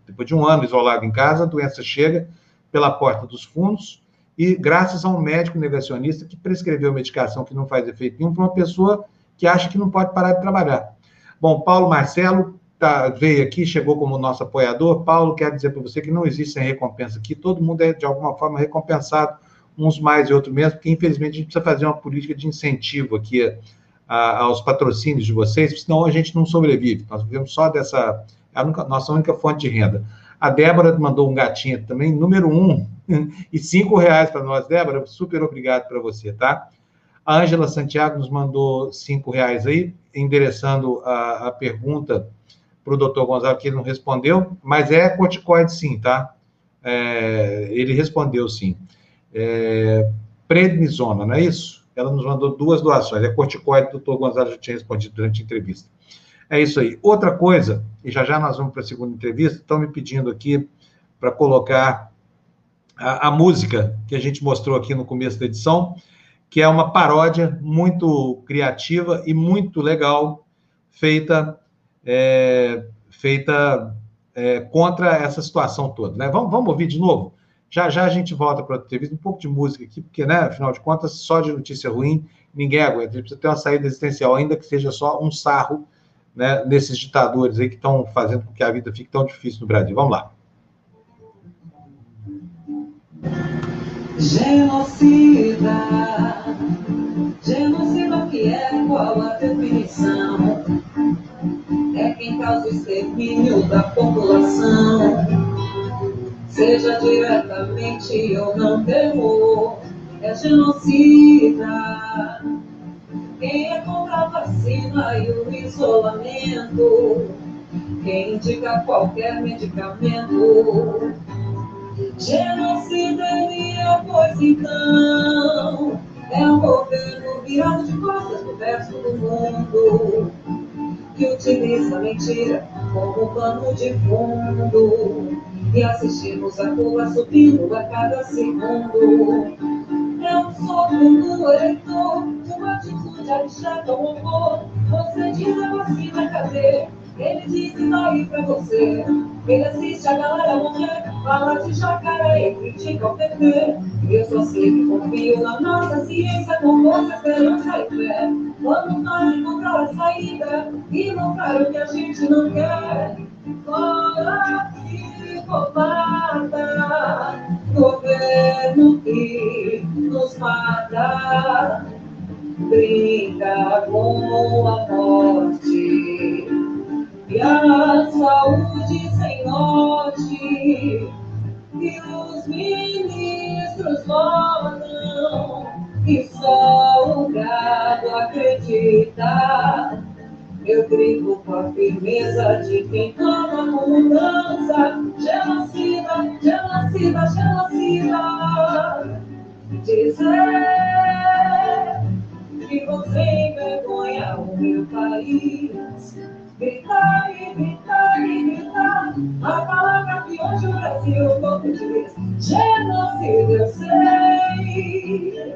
Depois de um ano isolado em casa, a doença chega pela porta dos fundos e graças a um médico negacionista que prescreveu medicação que não faz efeito nenhum para uma pessoa que acha que não pode parar de trabalhar. Bom, Paulo Marcelo tá, veio aqui, chegou como nosso apoiador. Paulo, quero dizer para você que não existe recompensa aqui, todo mundo é de alguma forma recompensado, uns mais e outros menos, porque infelizmente a gente precisa fazer uma política de incentivo aqui a, aos patrocínios de vocês, senão a gente não sobrevive. Nós vivemos só dessa, é a nossa única fonte de renda. A Débora mandou um gatinho também, número um, e cinco reais para nós. Débora, super obrigado para você, tá? A Ângela Santiago nos mandou cinco reais aí, endereçando a, a pergunta para o doutor Gonzalo, que ele não respondeu, mas é corticoide sim, tá? É, ele respondeu sim. É, prednisona, não é isso? Ela nos mandou duas doações. É corticoide, o doutor Gonzalo já tinha respondido durante a entrevista. É isso aí. Outra coisa, e já já nós vamos para a segunda entrevista, estão me pedindo aqui para colocar a, a, música que a gente mostrou aqui no começo da edição, que é uma paródia muito criativa e muito legal, feita, é, feita é, contra essa situação toda. Né? Vamos, vamos ouvir de novo? Já já a gente volta para a entrevista, um pouco de música aqui, porque, né, afinal de contas, só de notícia ruim ninguém aguenta. A gente precisa ter uma saída existencial, ainda que seja só um sarro né, nesses ditadores aí que estão fazendo com que a vida fique tão difícil no Brasil. Vamos lá. Genocida, genocida que é qual a definição? É quem causa o extermínio da população, seja diretamente ou não terror, é genocida quem é contra a vacina e o isolamento? Quem indica qualquer medicamento? Genocidaria, pois então, é um governo virado de costas no resto do mundo, que utiliza a mentira como pano de fundo, e assistimos a curva subindo a cada segundo. É um soco no eleitor, uma atitude alichada ao horror. Você diz a vacina, cadê? Ele tá aí pra você. Ele assiste a galera morrer, fala de jacaré e critica o PT. Eu só sei que confio na nossa ciência, com força, esperança e fé. Vamos nós encontrar a saída e mostrar o que a gente não quer. Fora psicopata, governo que nos mata, brinca com a morte e a saúde sem norte. E os ministros votam e só o gado acredita. Eu grito com a firmeza de quem clama mudança. Genocida, genocida, genocida. Dizer que você envergonha o meu país. Gritar e gritar e gritar a palavra que hoje o Brasil todo diz. Genocida, eu sei.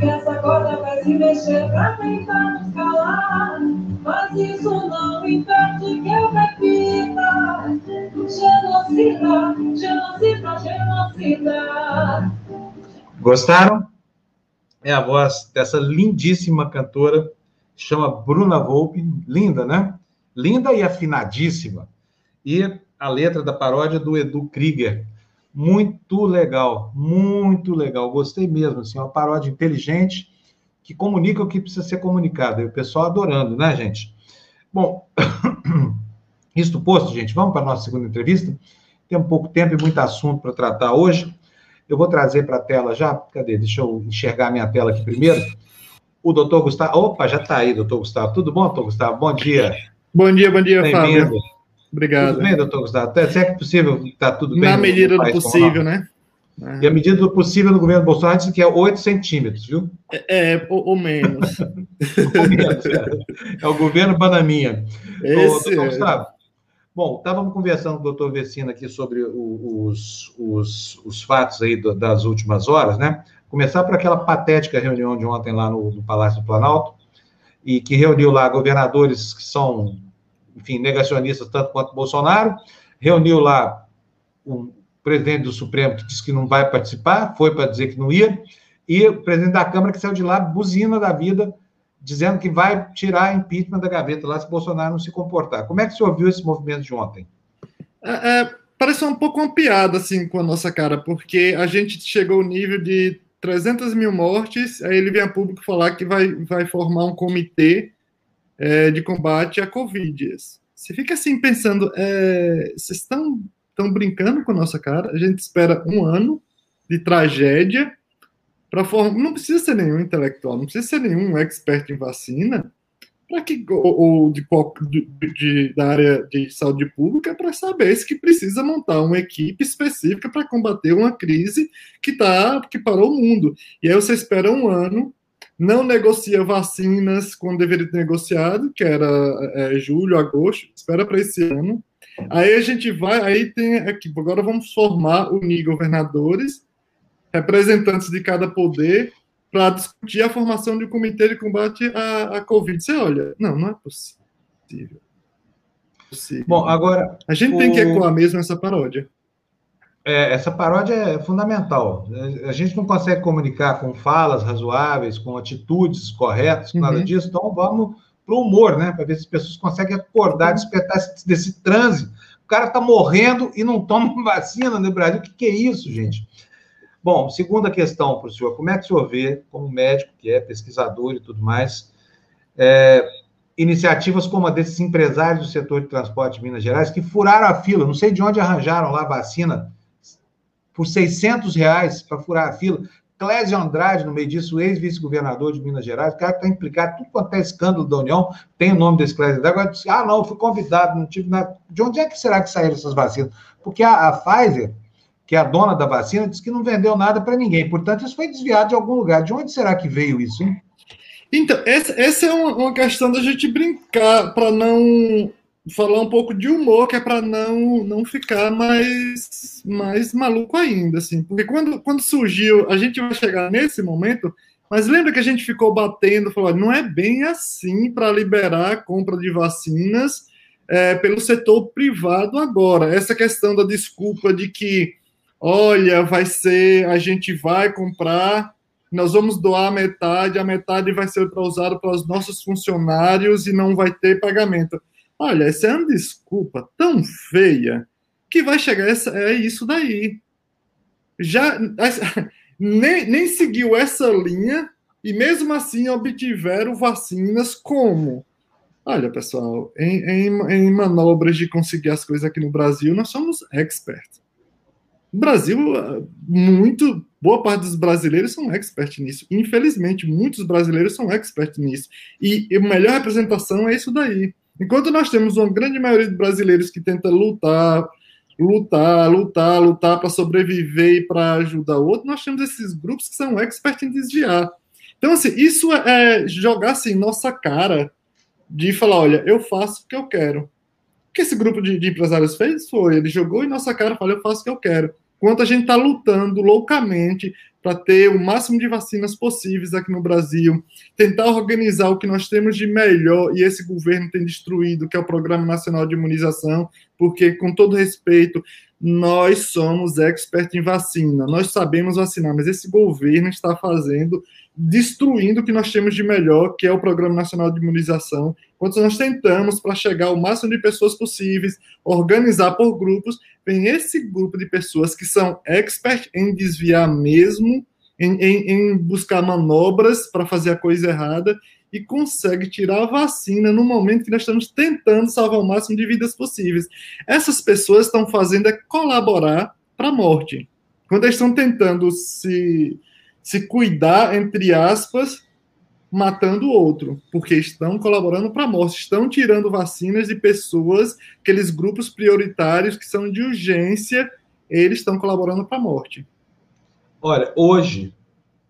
Essa corda vai se mexer pra tentar nos calar. Mas isso não impede que eu repita. Genocida, genocida, genocida. Gostaram? É a voz dessa lindíssima cantora, chama Bruna Volpe, linda, né? Linda e afinadíssima. E a letra da paródia do Edu Krieger. Muito legal, muito legal. Gostei mesmo, assim, uma paródia inteligente que comunica o que precisa ser comunicado. E o pessoal adorando, né, gente? Bom, isto posto, gente, vamos para a nossa segunda entrevista. Tem um pouco tempo e muito assunto para tratar hoje. Eu vou trazer para a tela já. Cadê? Deixa eu enxergar minha tela aqui primeiro. O doutor Gustavo. Opa, já está aí, doutor Gustavo. Tudo bom, doutor Gustavo? Bom dia. Bom dia, bom dia, Fábio. Obrigado. Tudo bem, doutor Gustavo? Se é que possível, está tudo bem? Na medida do possível, né? E a medida do possível no governo Bolsonaro disse que é 8 centímetros, viu? É, é ou, ou, menos. ou menos é. é. o governo bananinha. Esse... Ô, doutor Gustavo, Bom, estávamos conversando com o doutor Vecina aqui sobre os, os, os fatos aí das últimas horas, né? Começar por aquela patética reunião de ontem lá no, no Palácio do Planalto, e que reuniu lá governadores que são, enfim, negacionistas tanto quanto Bolsonaro, reuniu lá o presidente do Supremo que disse que não vai participar, foi para dizer que não ia, e o presidente da Câmara que saiu de lá, buzina da vida, dizendo que vai tirar impeachment da gaveta lá se Bolsonaro não se comportar. Como é que você ouviu esse movimento de ontem? É, é, parece um pouco uma piada, assim, com a nossa cara, porque a gente chegou ao nível de 300 mil mortes, aí ele vem a público falar que vai, vai formar um comitê é, de combate à Covid. Você fica assim pensando, é, vocês estão brincando com a nossa cara? A gente espera um ano de tragédia para formar. Não precisa ser nenhum intelectual, não precisa ser nenhum expert em vacina, para que ou, de, de, de, da área de saúde pública para saber se que precisa montar uma equipe específica para combater uma crise que tá que parou o mundo. E aí você espera um ano, não negocia vacinas quando deveria ter negociado, que era é, julho, agosto, espera para esse ano. Aí a gente vai, aí tem aqui, agora vamos formar unir governadores representantes de cada poder para discutir a formação de um comitê de combate à, à Covid. Você olha, não, não é possível. possível. Bom, agora. A gente o... tem que ecoar mesmo essa paródia. É, essa paródia é fundamental. A gente não consegue comunicar com falas razoáveis, com atitudes corretas, com uhum. nada disso, então vamos para o humor, né? Para ver se as pessoas conseguem acordar, despertar desse transe. O cara está morrendo e não toma vacina no Brasil. O que, que é isso, gente? Bom, segunda questão para o senhor, como é que o senhor vê, como médico que é, pesquisador e tudo mais, é, iniciativas como a desses empresários do setor de transporte de Minas Gerais que furaram a fila, não sei de onde arranjaram lá a vacina, por 600 reais para furar a fila. Clésio Andrade, no meio disso, ex-vice-governador de Minas Gerais, o cara está implicado, tudo quanto é escândalo da União, tem o nome desse Clésio Andrade, agora ah, não, fui convidado, não tive nada. De onde é que será que saíram essas vacinas? Porque a, a Pfizer que é a dona da vacina, disse que não vendeu nada para ninguém. Portanto, isso foi desviado de algum lugar. De onde será que veio isso, hein? Então, essa, essa é uma, uma, questão da gente brincar para não falar um pouco de humor, que é para não, não ficar mais, mais maluco ainda, assim. Porque quando, quando surgiu, a gente vai chegar nesse momento, mas lembra que a gente ficou batendo, falou, não é bem assim para liberar a compra de vacinas é, pelo setor privado agora. Essa questão da desculpa de que olha, vai ser, a gente vai comprar, nós vamos doar metade, a metade vai ser para usar para os nossos funcionários e não vai ter pagamento. Olha, essa é uma desculpa tão feia que vai chegar essa, é isso daí. Já nem, nem seguiu essa linha e mesmo assim obtiveram vacinas como? Olha, pessoal, em, em, em manobras de conseguir as coisas aqui no Brasil, nós somos experts. Brasil, muito, boa parte dos brasileiros são experts nisso. Infelizmente, muitos brasileiros são experts nisso. E a melhor representação é isso daí. Enquanto nós temos uma grande maioria de brasileiros que tenta lutar, lutar, lutar, lutar para sobreviver e para ajudar o outro, nós temos esses grupos que são experts em desviar. Então, assim, isso é jogar assim, nossa cara de falar: olha, eu faço o que eu quero. O que esse grupo de, de empresários fez foi: ele jogou em nossa cara e falou: eu faço o que eu quero quanto a gente está lutando loucamente para ter o máximo de vacinas possíveis aqui no Brasil, tentar organizar o que nós temos de melhor e esse governo tem destruído, que é o Programa Nacional de Imunização, porque, com todo respeito, nós somos expertos em vacina, nós sabemos vacinar, mas esse governo está fazendo, destruindo o que nós temos de melhor, que é o Programa Nacional de Imunização, quando nós tentamos para chegar ao máximo de pessoas possíveis, organizar por grupos, vem esse grupo de pessoas que são expert em desviar mesmo, em, em, em buscar manobras para fazer a coisa errada e consegue tirar a vacina no momento que nós estamos tentando salvar o máximo de vidas possíveis. Essas pessoas estão fazendo é colaborar para a morte. Quando eles estão tentando se, se cuidar, entre aspas, matando o outro, porque estão colaborando para a morte, estão tirando vacinas de pessoas, aqueles grupos prioritários que são de urgência, eles estão colaborando para a morte. Olha, hoje,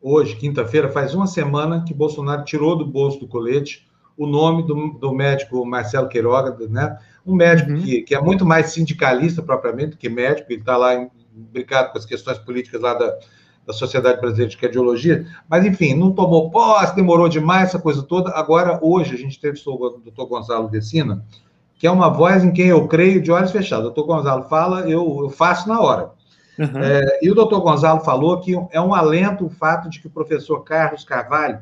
hoje, quinta-feira, faz uma semana que Bolsonaro tirou do bolso do colete o nome do, do médico Marcelo Queiroga, né? Um médico uhum. que, que é muito mais sindicalista propriamente do que médico, ele está lá imbricado com as questões políticas lá da, da Sociedade Brasileira de Cardiologia, mas enfim, não tomou posse, demorou demais essa coisa toda. Agora, hoje, a gente teve o doutor Gonzalo Vecina, que é uma voz em quem eu creio de olhos fechados. O doutor Gonzalo fala, eu, eu faço na hora. Uhum. É, e o doutor Gonzalo falou que é um alento o fato de que o professor Carlos Carvalho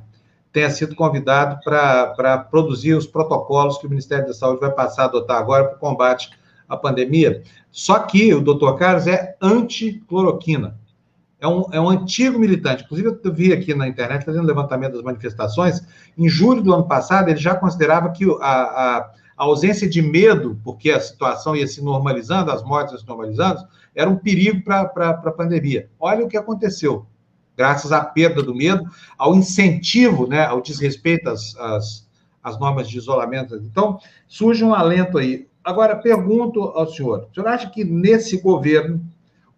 tenha sido convidado para produzir os protocolos que o Ministério da Saúde vai passar a adotar agora para o combate à pandemia. Só que o doutor Carlos é anti-cloroquina. É um, é um antigo militante. Inclusive, eu vi aqui na internet, fazendo levantamento das manifestações, em julho do ano passado, ele já considerava que a, a, a ausência de medo, porque a situação ia se normalizando, as mortes iam se normalizando, era um perigo para a pandemia. Olha o que aconteceu graças à perda do medo, ao incentivo, né, ao desrespeito às, às, às normas de isolamento. Então, surge um alento aí. Agora, pergunto ao senhor: o senhor acha que nesse governo,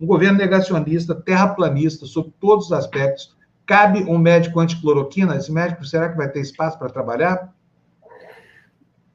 um governo negacionista, terraplanista, sob todos os aspectos, cabe um médico anticloroquina? Esse médico, será que vai ter espaço para trabalhar?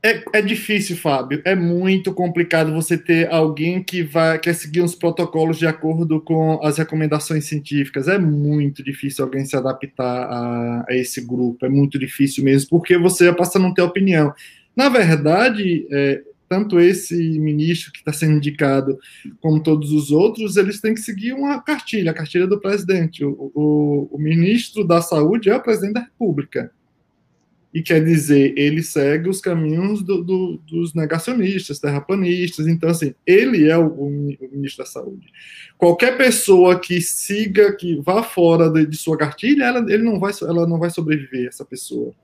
É, é, difícil, Fábio. É muito complicado você ter alguém que vai quer seguir uns protocolos de acordo com as recomendações científicas. É muito difícil alguém se adaptar a, a esse grupo. É muito difícil mesmo, porque você passa a não ter opinião. Na verdade, é, tanto esse ministro que está sendo indicado, como todos os outros, eles têm que seguir uma cartilha, a cartilha do presidente. O, o, o ministro da Saúde é o presidente da República e quer dizer, ele segue os caminhos do, do, dos negacionistas, terraplanistas. Então, assim, ele é o, o, ministro da Saúde. Qualquer pessoa que siga, que vá fora de, de sua cartilha, ela, ele não vai, ela não vai sobreviver, essa pessoa.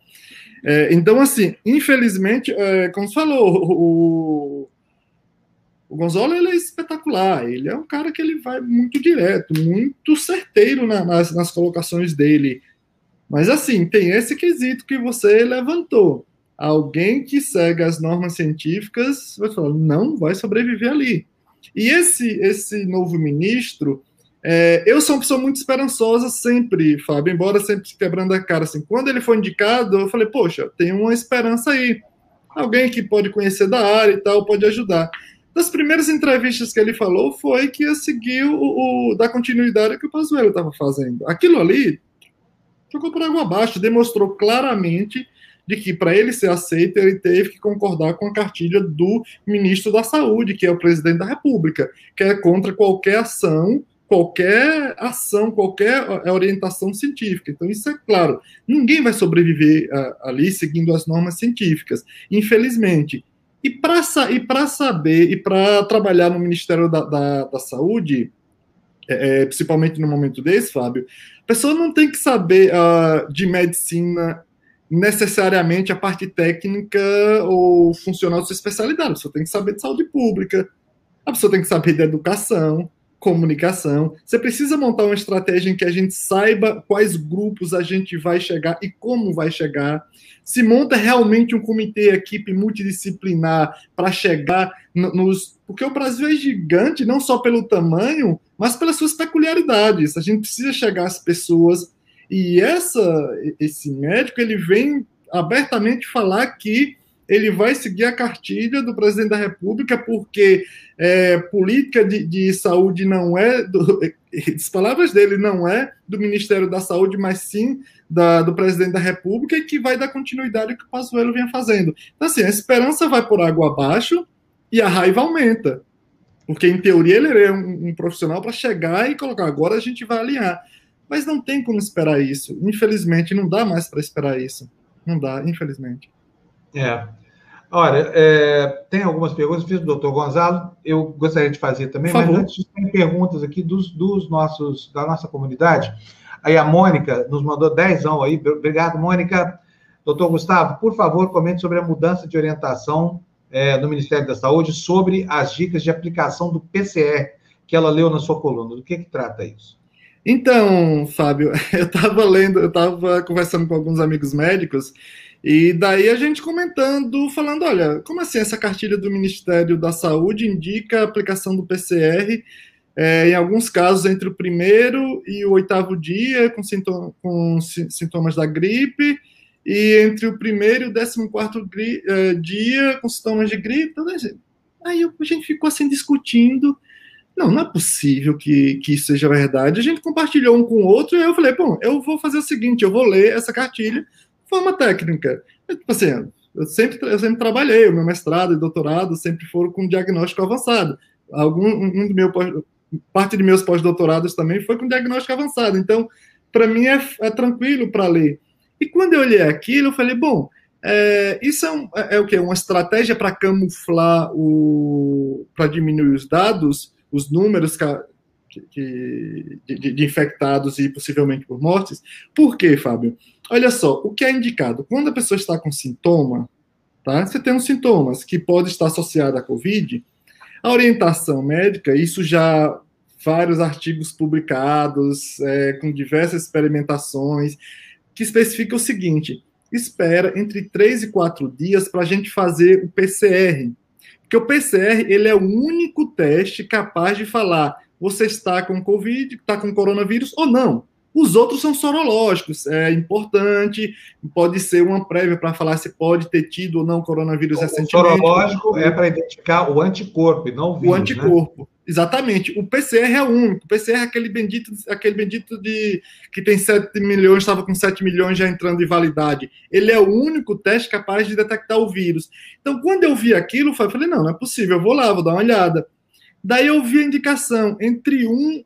É, então, assim, infelizmente, é, como você falou, o, o Gonzalo ele é espetacular. Ele é um cara que ele vai muito direto, muito certeiro na, nas, nas colocações dele mas assim, tem esse quesito que você levantou. Alguém que segue as normas científicas vai falar, não vai sobreviver ali. E esse, esse novo ministro, é, eu sou uma pessoa muito esperançosa sempre, Fábio, embora sempre quebrando a cara. Assim, quando ele foi indicado, eu falei, poxa, tem uma esperança aí. Alguém que pode conhecer da área e tal, pode ajudar. Das primeiras entrevistas que ele falou foi que ia seguir o, o da continuidade que o Pazuello estava fazendo. Aquilo ali jogou por água abaixo, demonstrou claramente de que para ele ser aceito ele teve que concordar com a cartilha do ministro da Saúde, que é o presidente da República, que é contra qualquer ação, qualquer ação, qualquer é, orientação científica. Então isso é claro. Ninguém vai sobreviver ali seguindo as normas científicas, infelizmente. E para saber e para trabalhar no Ministério da, da, da Saúde, é, é, principalmente no momento desse, Fábio, a pessoa não tem que saber uh, de medicina necessariamente a parte técnica ou funcional da sua especialidade. A pessoa tem que saber de saúde pública, a pessoa tem que saber de educação, comunicação. Você precisa montar uma estratégia em que a gente saiba quais grupos a gente vai chegar e como vai chegar. Se monta realmente um comitê, equipe multidisciplinar para chegar nos. Porque o Brasil é gigante, não só pelo tamanho, mas pelas suas peculiaridades. A gente precisa chegar às pessoas. E essa, esse médico ele vem abertamente falar que ele vai seguir a cartilha do presidente da República, porque é, política de, de, saúde não é, do, as palavras dele, não é do Ministério da Saúde, mas sim da, do presidente da República, e que vai dar continuidade ao que o Pazuello vinha fazendo. Então, assim, a esperança vai por água abaixo e a raiva aumenta. Porque, em teoria, ele é um, um profissional para chegar e colocar, agora a gente vai alinhar. Mas não tem como esperar isso. Infelizmente, não dá mais para esperar isso. Não dá, infelizmente. É. Olha, é, tem algumas perguntas, fiz do doutor Gonzalo, eu gostaria de fazer também, Por mas favor. antes tem perguntas aqui dos, dos, nossos, da nossa comunidade. Aí a Mônica nos mandou 10 anos aí, obrigado, Mônica. Doutor Gustavo, por favor, comente sobre a mudança de orientação é, no Ministério da Saúde sobre as dicas de aplicação do PCR que ela leu na sua coluna. Do que, que trata isso? Então, Fábio, eu estava lendo, eu estava conversando com alguns amigos médicos e daí a gente comentando, falando, olha, como assim essa cartilha do Ministério da Saúde indica a aplicação do PCR é, em alguns casos entre o primeiro e o oitavo dia, com, sintoma, com sintomas da gripe, e entre o primeiro e o décimo quarto uh, dia, com sintomas de gripe, tudo assim. Aí a gente ficou assim discutindo. Não, não é possível que, que isso seja verdade. A gente compartilhou um com o outro, e eu falei, bom, eu vou fazer o seguinte, eu vou ler essa cartilha forma técnica. Tipo assim, eu sempre, eu sempre trabalhei, o meu mestrado e doutorado sempre foram com diagnóstico avançado. Algum, um do meu, parte de meus pós-doutorados também foi com diagnóstico avançado. Então, para mim é, é tranquilo para ler. E quando eu olhei aquilo, eu falei, bom, é, isso é, um, é, é, o que? Uma estratégia para camuflar o. para diminuir os dados, os números que, que, de, de, infectados e possivelmente por mortes. Por quê, Fábio? Olha só, o que é indicado? Quando a pessoa está com sintoma, tá? Você tem uns sintomas que pode estar associado à Covid, a orientação médica, isso já vários artigos publicados, é, com diversas experimentações, que especifica o seguinte: espera entre 3 e 4 dias para a gente fazer o PCR. Porque o PCR ele é o único teste capaz de falar você está com Covid, está com coronavírus ou não. Os outros são sorológicos, é importante, pode ser uma prévia para falar se pode ter tido ou não coronavírus o recentemente. O sorológico é para identificar o anticorpo e não o vírus. O anticorpo, né? exatamente. O PCR é o único. O PCR é aquele bendito, aquele bendito de que tem 7 milhões, estava com 7 milhões já entrando em validade. Ele é o único teste capaz de detectar o vírus. Então, quando eu vi aquilo, eu falei, não, não é possível, eu vou lá, vou dar uma olhada. Daí eu vi a indicação entre um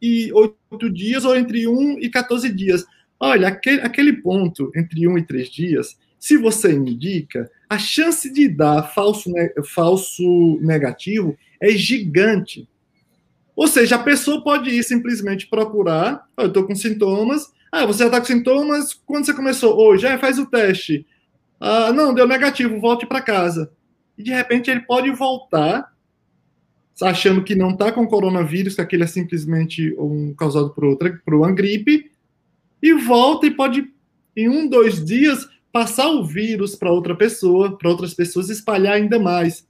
e oito dias ou entre 1 e 14 dias. Olha, aquele, aquele ponto entre 1 e 3 dias, se você indica, a chance de dar falso, falso negativo é gigante. Ou seja, a pessoa pode ir simplesmente procurar, oh, eu estou com sintomas, ah, você já está com sintomas, quando você começou? Hoje, oh, faz o teste. Ah, não, deu negativo, volte para casa. E de repente ele pode voltar achando que não está com coronavírus, que aquele é simplesmente um causado por outra, por uma gripe, e volta e pode, em um, dois dias, passar o vírus para outra pessoa, para outras pessoas espalhar ainda mais.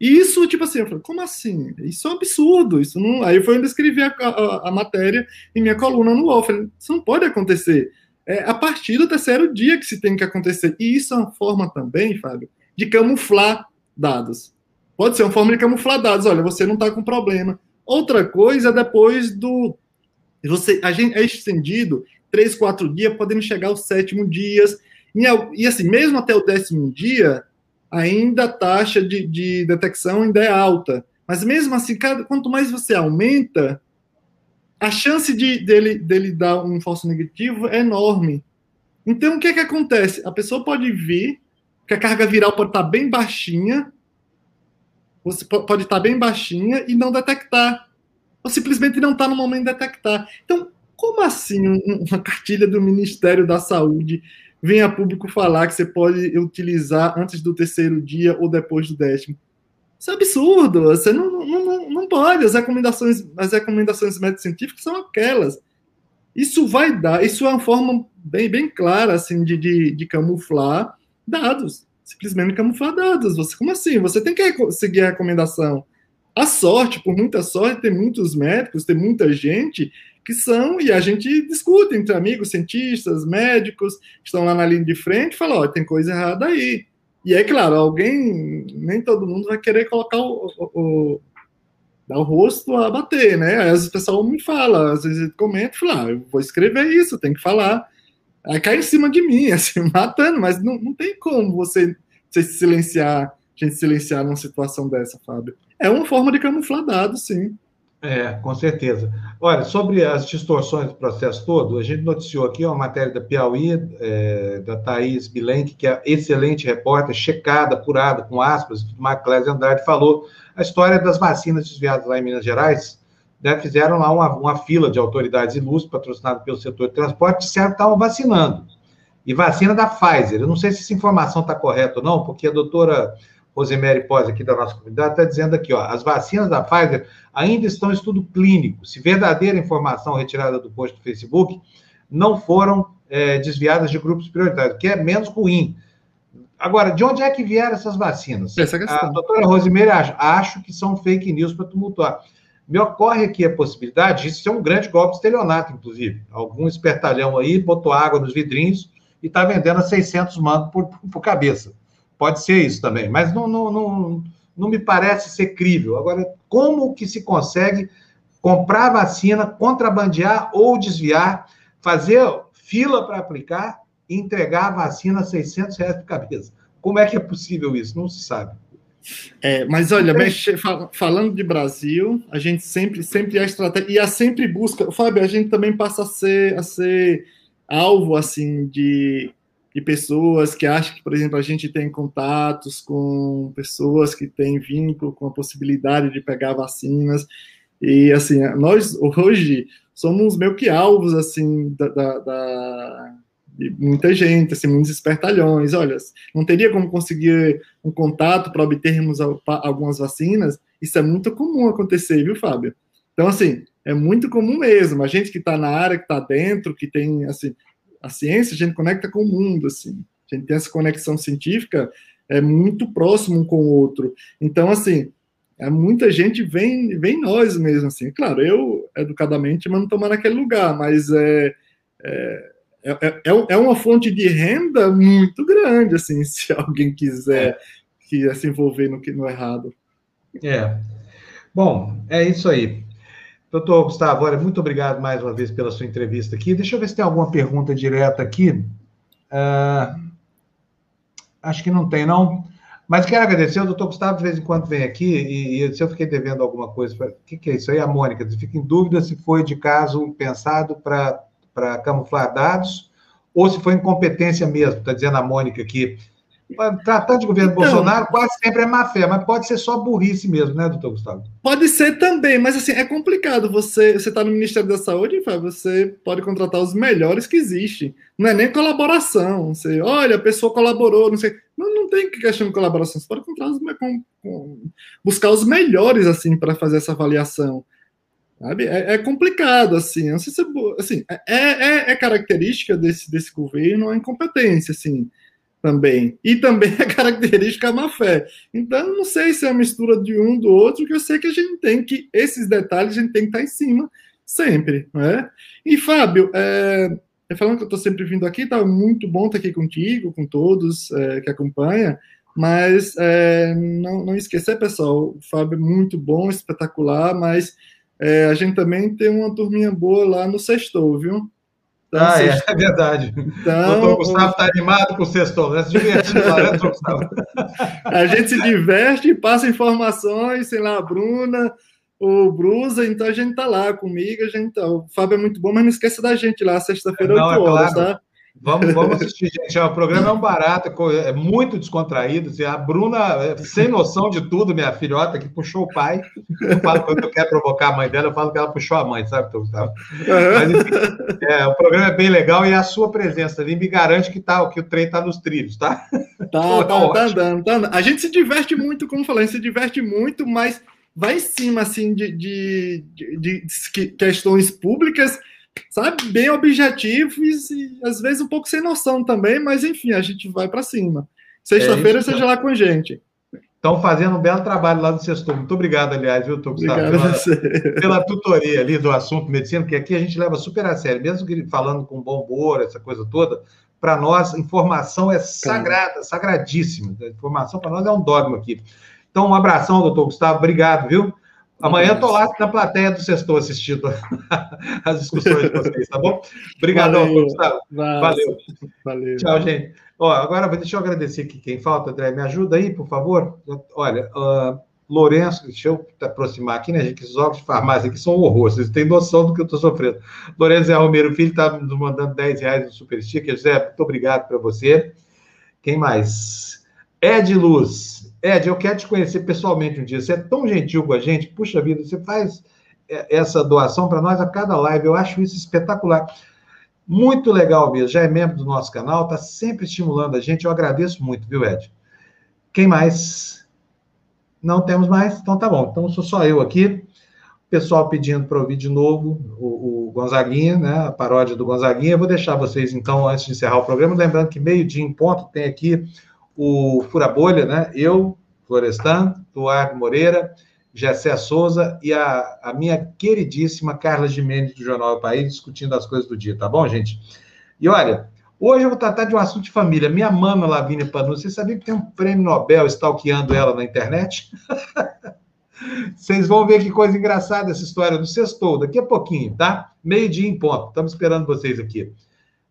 E isso, tipo assim, eu falei, como assim? Isso é um absurdo. Isso não... Aí foi onde eu escrevi a, a, a matéria em minha coluna no UOL. Falei, isso não pode acontecer. É a partir do terceiro dia que se tem que acontecer. E isso é uma forma também, Fábio, de camuflar dados. Pode ser uma forma de camuflar dados. Olha, você não está com problema. Outra coisa, depois do. Você, a gente é estendido três, quatro dias, podendo chegar aos sétimo dias. E, e assim, mesmo até o décimo dia, ainda a taxa de, de detecção ainda é alta. Mas mesmo assim, cada, quanto mais você aumenta, a chance de, dele, dele dar um falso negativo é enorme. Então, o que é que acontece? A pessoa pode vir, que a carga viral pode estar bem baixinha, você pode estar bem baixinha e não detectar. Ou simplesmente não está no momento de detectar. Então, como assim uma cartilha do Ministério da Saúde vem a público falar que você pode utilizar antes do terceiro dia ou depois do décimo? Isso é absurdo. Você não, não, não pode. As recomendações, as recomendações médicas científicas são aquelas. Isso vai dar, isso é uma forma bem, bem clara assim, de, de, de camuflar dados simplesmente camuflar dados. Você, como assim? Você tem que seguir a recomendação. A sorte, por muita sorte, tem muitos médicos, tem muita gente que são, e a gente discute entre amigos, cientistas, médicos, que estão lá na linha de frente, e fala, ó, tem coisa errada aí. E é claro, alguém, nem todo mundo vai querer colocar o, o, o dar o rosto a bater, né? Aí o pessoal me fala, às vezes comenta fala, ah, eu vou escrever isso, tem que falar. Aí cai em cima de mim, assim, matando, mas não, não tem como você, você silenciar, gente silenciar numa situação dessa, Fábio. É uma forma de camuflar dados, sim. É, com certeza. Olha, sobre as distorções do processo todo, a gente noticiou aqui uma matéria da Piauí, é, da Thaís Bilenque, que é excelente repórter, checada, apurada, com aspas, o Maclésio Andrade falou a história das vacinas desviadas lá em Minas Gerais, né, fizeram lá uma, uma, fila de autoridades ilustres, patrocinada pelo setor de transporte, disseram que estavam vacinando. E vacina da Pfizer. Eu não sei se essa informação está correta ou não, porque a doutora Rosemary Pós, aqui da nossa comunidade, está dizendo aqui, ó, as vacinas da Pfizer ainda estão em estudo clínico. Se verdadeira informação retirada do post do Facebook, não foram é, desviadas de grupos prioritários, que é menos ruim. Agora, de onde é que vieram essas vacinas? Essa a, a doutora Rosemary acha, acho que são fake news para tumultuar. Me ocorre aqui a possibilidade, isso é um grande golpe estelionato, inclusive. Algum espertalhão aí botou água nos vidrinhos e está vendendo a 600 mangos por, por cabeça. Pode ser isso também, mas não, não, não, não me parece ser crível. Agora, como que se consegue comprar vacina, contrabandear ou desviar, fazer fila para aplicar e entregar a vacina a 600 reais por cabeça? Como é que é possível isso? Não se sabe. É, mas olha, falando de Brasil, a gente sempre, sempre é estratégia e a sempre busca, Fábio, a gente também passa a ser, a ser alvo assim de, de pessoas que acham que, por exemplo, a gente tem contatos com pessoas que têm vínculo com a possibilidade de pegar vacinas e assim nós hoje somos meio que alvos assim da, da, da muita gente, assim, muitos espertalhões. Olha, não teria como conseguir um contato para obtermos algumas vacinas. Isso é muito comum acontecer, viu, Fábio? Então, assim, é muito comum mesmo. A gente que está na área, que está dentro, que tem, assim, a ciência, a gente conecta com o mundo, assim. A gente tem essa conexão científica, é muito próximo um com o outro. Então, assim, é, muita gente vem, vem nós mesmo, assim. Claro, eu, educadamente, não estou naquele lugar, mas é, é é, é, é, é uma fonte de renda muito grande, assim, se alguém quiser é. que se envolver no, no errado. É. Bom, é isso aí. Doutor Gustavo, olha, muito obrigado mais uma vez pela sua entrevista aqui. Deixa eu ver se tem alguma pergunta direta aqui. Uh, acho que não tem, não. Mas quero agradecer. O doutor Gustavo, de vez em quando, vem aqui e, e se eu fiquei devendo alguma coisa. O que, que é isso aí? A Mônica fica em dúvida se foi de caso pensado para para camuflar dados, ou se foi incompetência mesmo, está dizendo a Mônica aqui. Tratando de governo então, Bolsonaro, quase sempre é má fé, mas pode ser só burrice mesmo, né, doutor Gustavo? Pode ser também, mas assim, é complicado. Você está no Ministério da Saúde, você pode contratar os melhores que existem. Não é nem colaboração. Você, olha, a pessoa colaborou, não sei. Não, não tem questão de colaboração. Você pode contratar os, buscar os melhores, assim, para fazer essa avaliação. Sabe? É, é, complicado, assim. Não sei se é, assim, é, é, é, característica desse, desse governo a incompetência, assim, também. E também é característica a má fé. Então, não sei se é uma mistura de um do outro, que eu sei que a gente tem que, esses detalhes, a gente tem que estar em cima sempre, né? E, Fábio, é, é falando que eu estou sempre vindo aqui, tá muito bom estar aqui contigo, com todos é, que acompanham, mas é, não, não esquecer, pessoal, o Fábio é muito bom, espetacular, mas é, a gente também tem uma turminha boa lá no Sextou, viu? Então, ah, é, é, verdade. Então, o doutor Gustavo está animado com o Sextou, né? Se divertindo lá, né, doutor Gustavo? A gente se diverte, passa informações, sei lá, a Bruna, o Brusa, então a gente tá lá comigo, a gente tá, o Fábio é muito bom, mas não esqueça da gente lá, sexta-feira, 8 é horas, claro. tá? Vamos, vamos assistir, gente. O programa é um barato, é muito descontraído. Assim, a Bruna, é, sem noção de tudo, minha filhota, que puxou o pai. Eu falo quando eu quero provocar a mãe dela, eu falo que ela puxou a mãe, sabe, Gustavo? Mas, enfim, é, o programa é bem legal e a sua presença ali me garante que, tá, que o trem está nos trilhos, tá? Tá, tá, tá andando, tá andando. A gente se diverte muito, como falei, se diverte muito, mas vai em cima, assim, de, de, de, de questões públicas sabe, bem objetivos e às vezes um pouco sem noção também, mas enfim, a gente vai para cima. Sexta-feira, é seja lá com a gente. Estão fazendo um belo trabalho lá no Sextou. Muito obrigado, aliás, viu, Tô, Gustavo, pela, pela, tutoria ali do assunto medicina, que aqui a gente leva super a sério, mesmo que falando com bom humor, essa coisa toda, para nós, informação é sagrada, sagradíssima. A informação para nós é um dogma aqui. Então, um abração, doutor Gustavo, obrigado, viu? Amanhã estou lá na plateia do Sextou assistindo as discussões de vocês, tá bom? Obrigadão, Valeu. Gustavo. Valeu. Valeu. Tchau, gente. Ó, agora, deixa eu agradecer aqui quem falta, André. Me ajuda aí, por favor. Olha, uh, Lourenço, deixa eu aproximar aqui, né, gente? Esses óculos de farmácia aqui são um horror. Vocês têm noção do que eu estou sofrendo. Lourenço Zé Romero Filho está nos mandando 10 reais no Super Sticker. Zé, muito obrigado para você. Quem mais? Ed Luz. Ed, eu quero te conhecer pessoalmente um dia. Você é tão gentil com a gente. Puxa vida, você faz é, essa doação para nós a cada live. Eu acho isso espetacular. Muito legal mesmo. Já é membro do nosso canal, está sempre estimulando a gente. Eu agradeço muito, viu, Ed? Quem mais? Não temos mais? Então tá bom. Então sou só eu aqui. O pessoal pedindo para ouvir de novo o, o Gonzaguinha, né? A paródia do Gonzaguinha. Eu vou deixar vocês, então, antes de encerrar o programa, lembrando que meio-dia em ponto tem aqui o Fura Bolha, né? Eu, Florestan, Eduardo Moreira, Gessé Souza e a, a minha queridíssima Carla Gimenez do Jornal do País discutindo as coisas do dia, tá bom, gente? E olha, Hoje eu vou tratar de um assunto de família. Minha mama, Lavínia Panus, você sabia que tem um prêmio Nobel stalkeando ela na internet? Vocês vão ver que coisa engraçada essa história do sextou, daqui a pouquinho, tá? Meio-dia em ponto. Estamos esperando vocês aqui.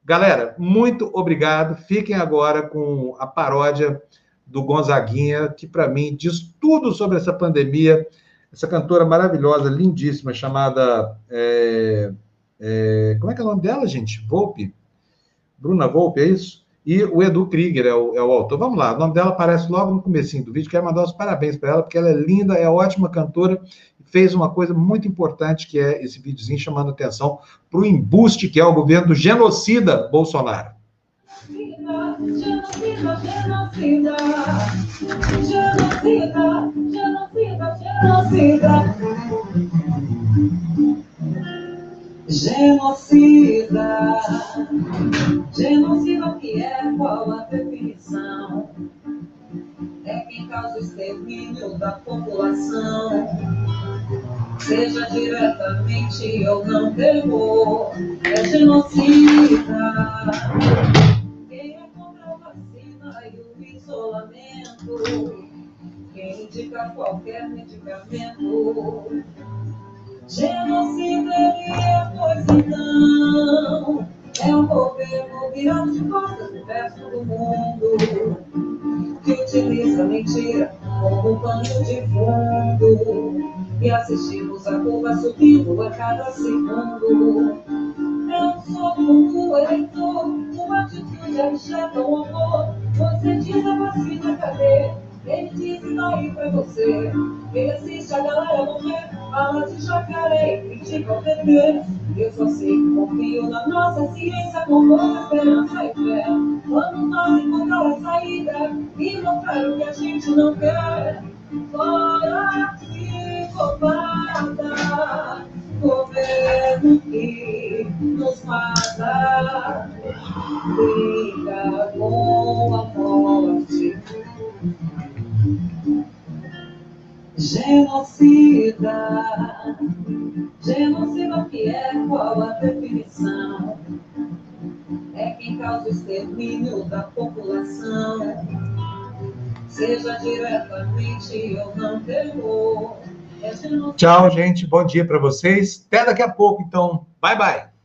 Galera, muito obrigado. Fiquem agora com a paródia do Gonzaguinha, que para mim diz tudo sobre essa pandemia. Essa cantora maravilhosa, lindíssima, chamada. É, é, como é que é o nome dela, gente? Volpe? Bruna Volpe, é isso? E o Edu Krieger é o, é o autor. Vamos lá, o nome dela aparece logo no começo do vídeo. Quero mandar os parabéns para ela, porque ela é linda, é ótima cantora fez uma coisa muito importante, que é esse videozinho chamando atenção para o embuste que é o governo genocida Bolsonaro. Genocida, genocida, genocida, genocida, genocida. Genocida, genocida que é qual a definição? É quem causa o extermínio da população, seja diretamente ou não terror, é genocida. Quem é contra a vacina e o isolamento, quem indica qualquer medicamento? Genocida é pois então é um governo virado de costas no resto do mundo que utiliza mentira como pano de fundo e assistimos a curva subindo a cada segundo. É um soco do eleitor, uma atitude achada, um amor. Você diz a vacina, cadê? Ele disse daí pra você. Ele assiste a galera morrer, fala de jacaré e critica o. Eu só sei que confio na nossa ciência com boa esperança e fé. Quando nós encontrar a saída e mostrar o que a gente não quer. Fora psicopata, governo que nos mata, briga com a morte. Genocida, genocida que é qual a definição? É quem causa o extermínio da população, seja diretamente ou não terror. Tchau, gente. Bom dia para vocês. Até daqui a pouco, então. Bye, bye.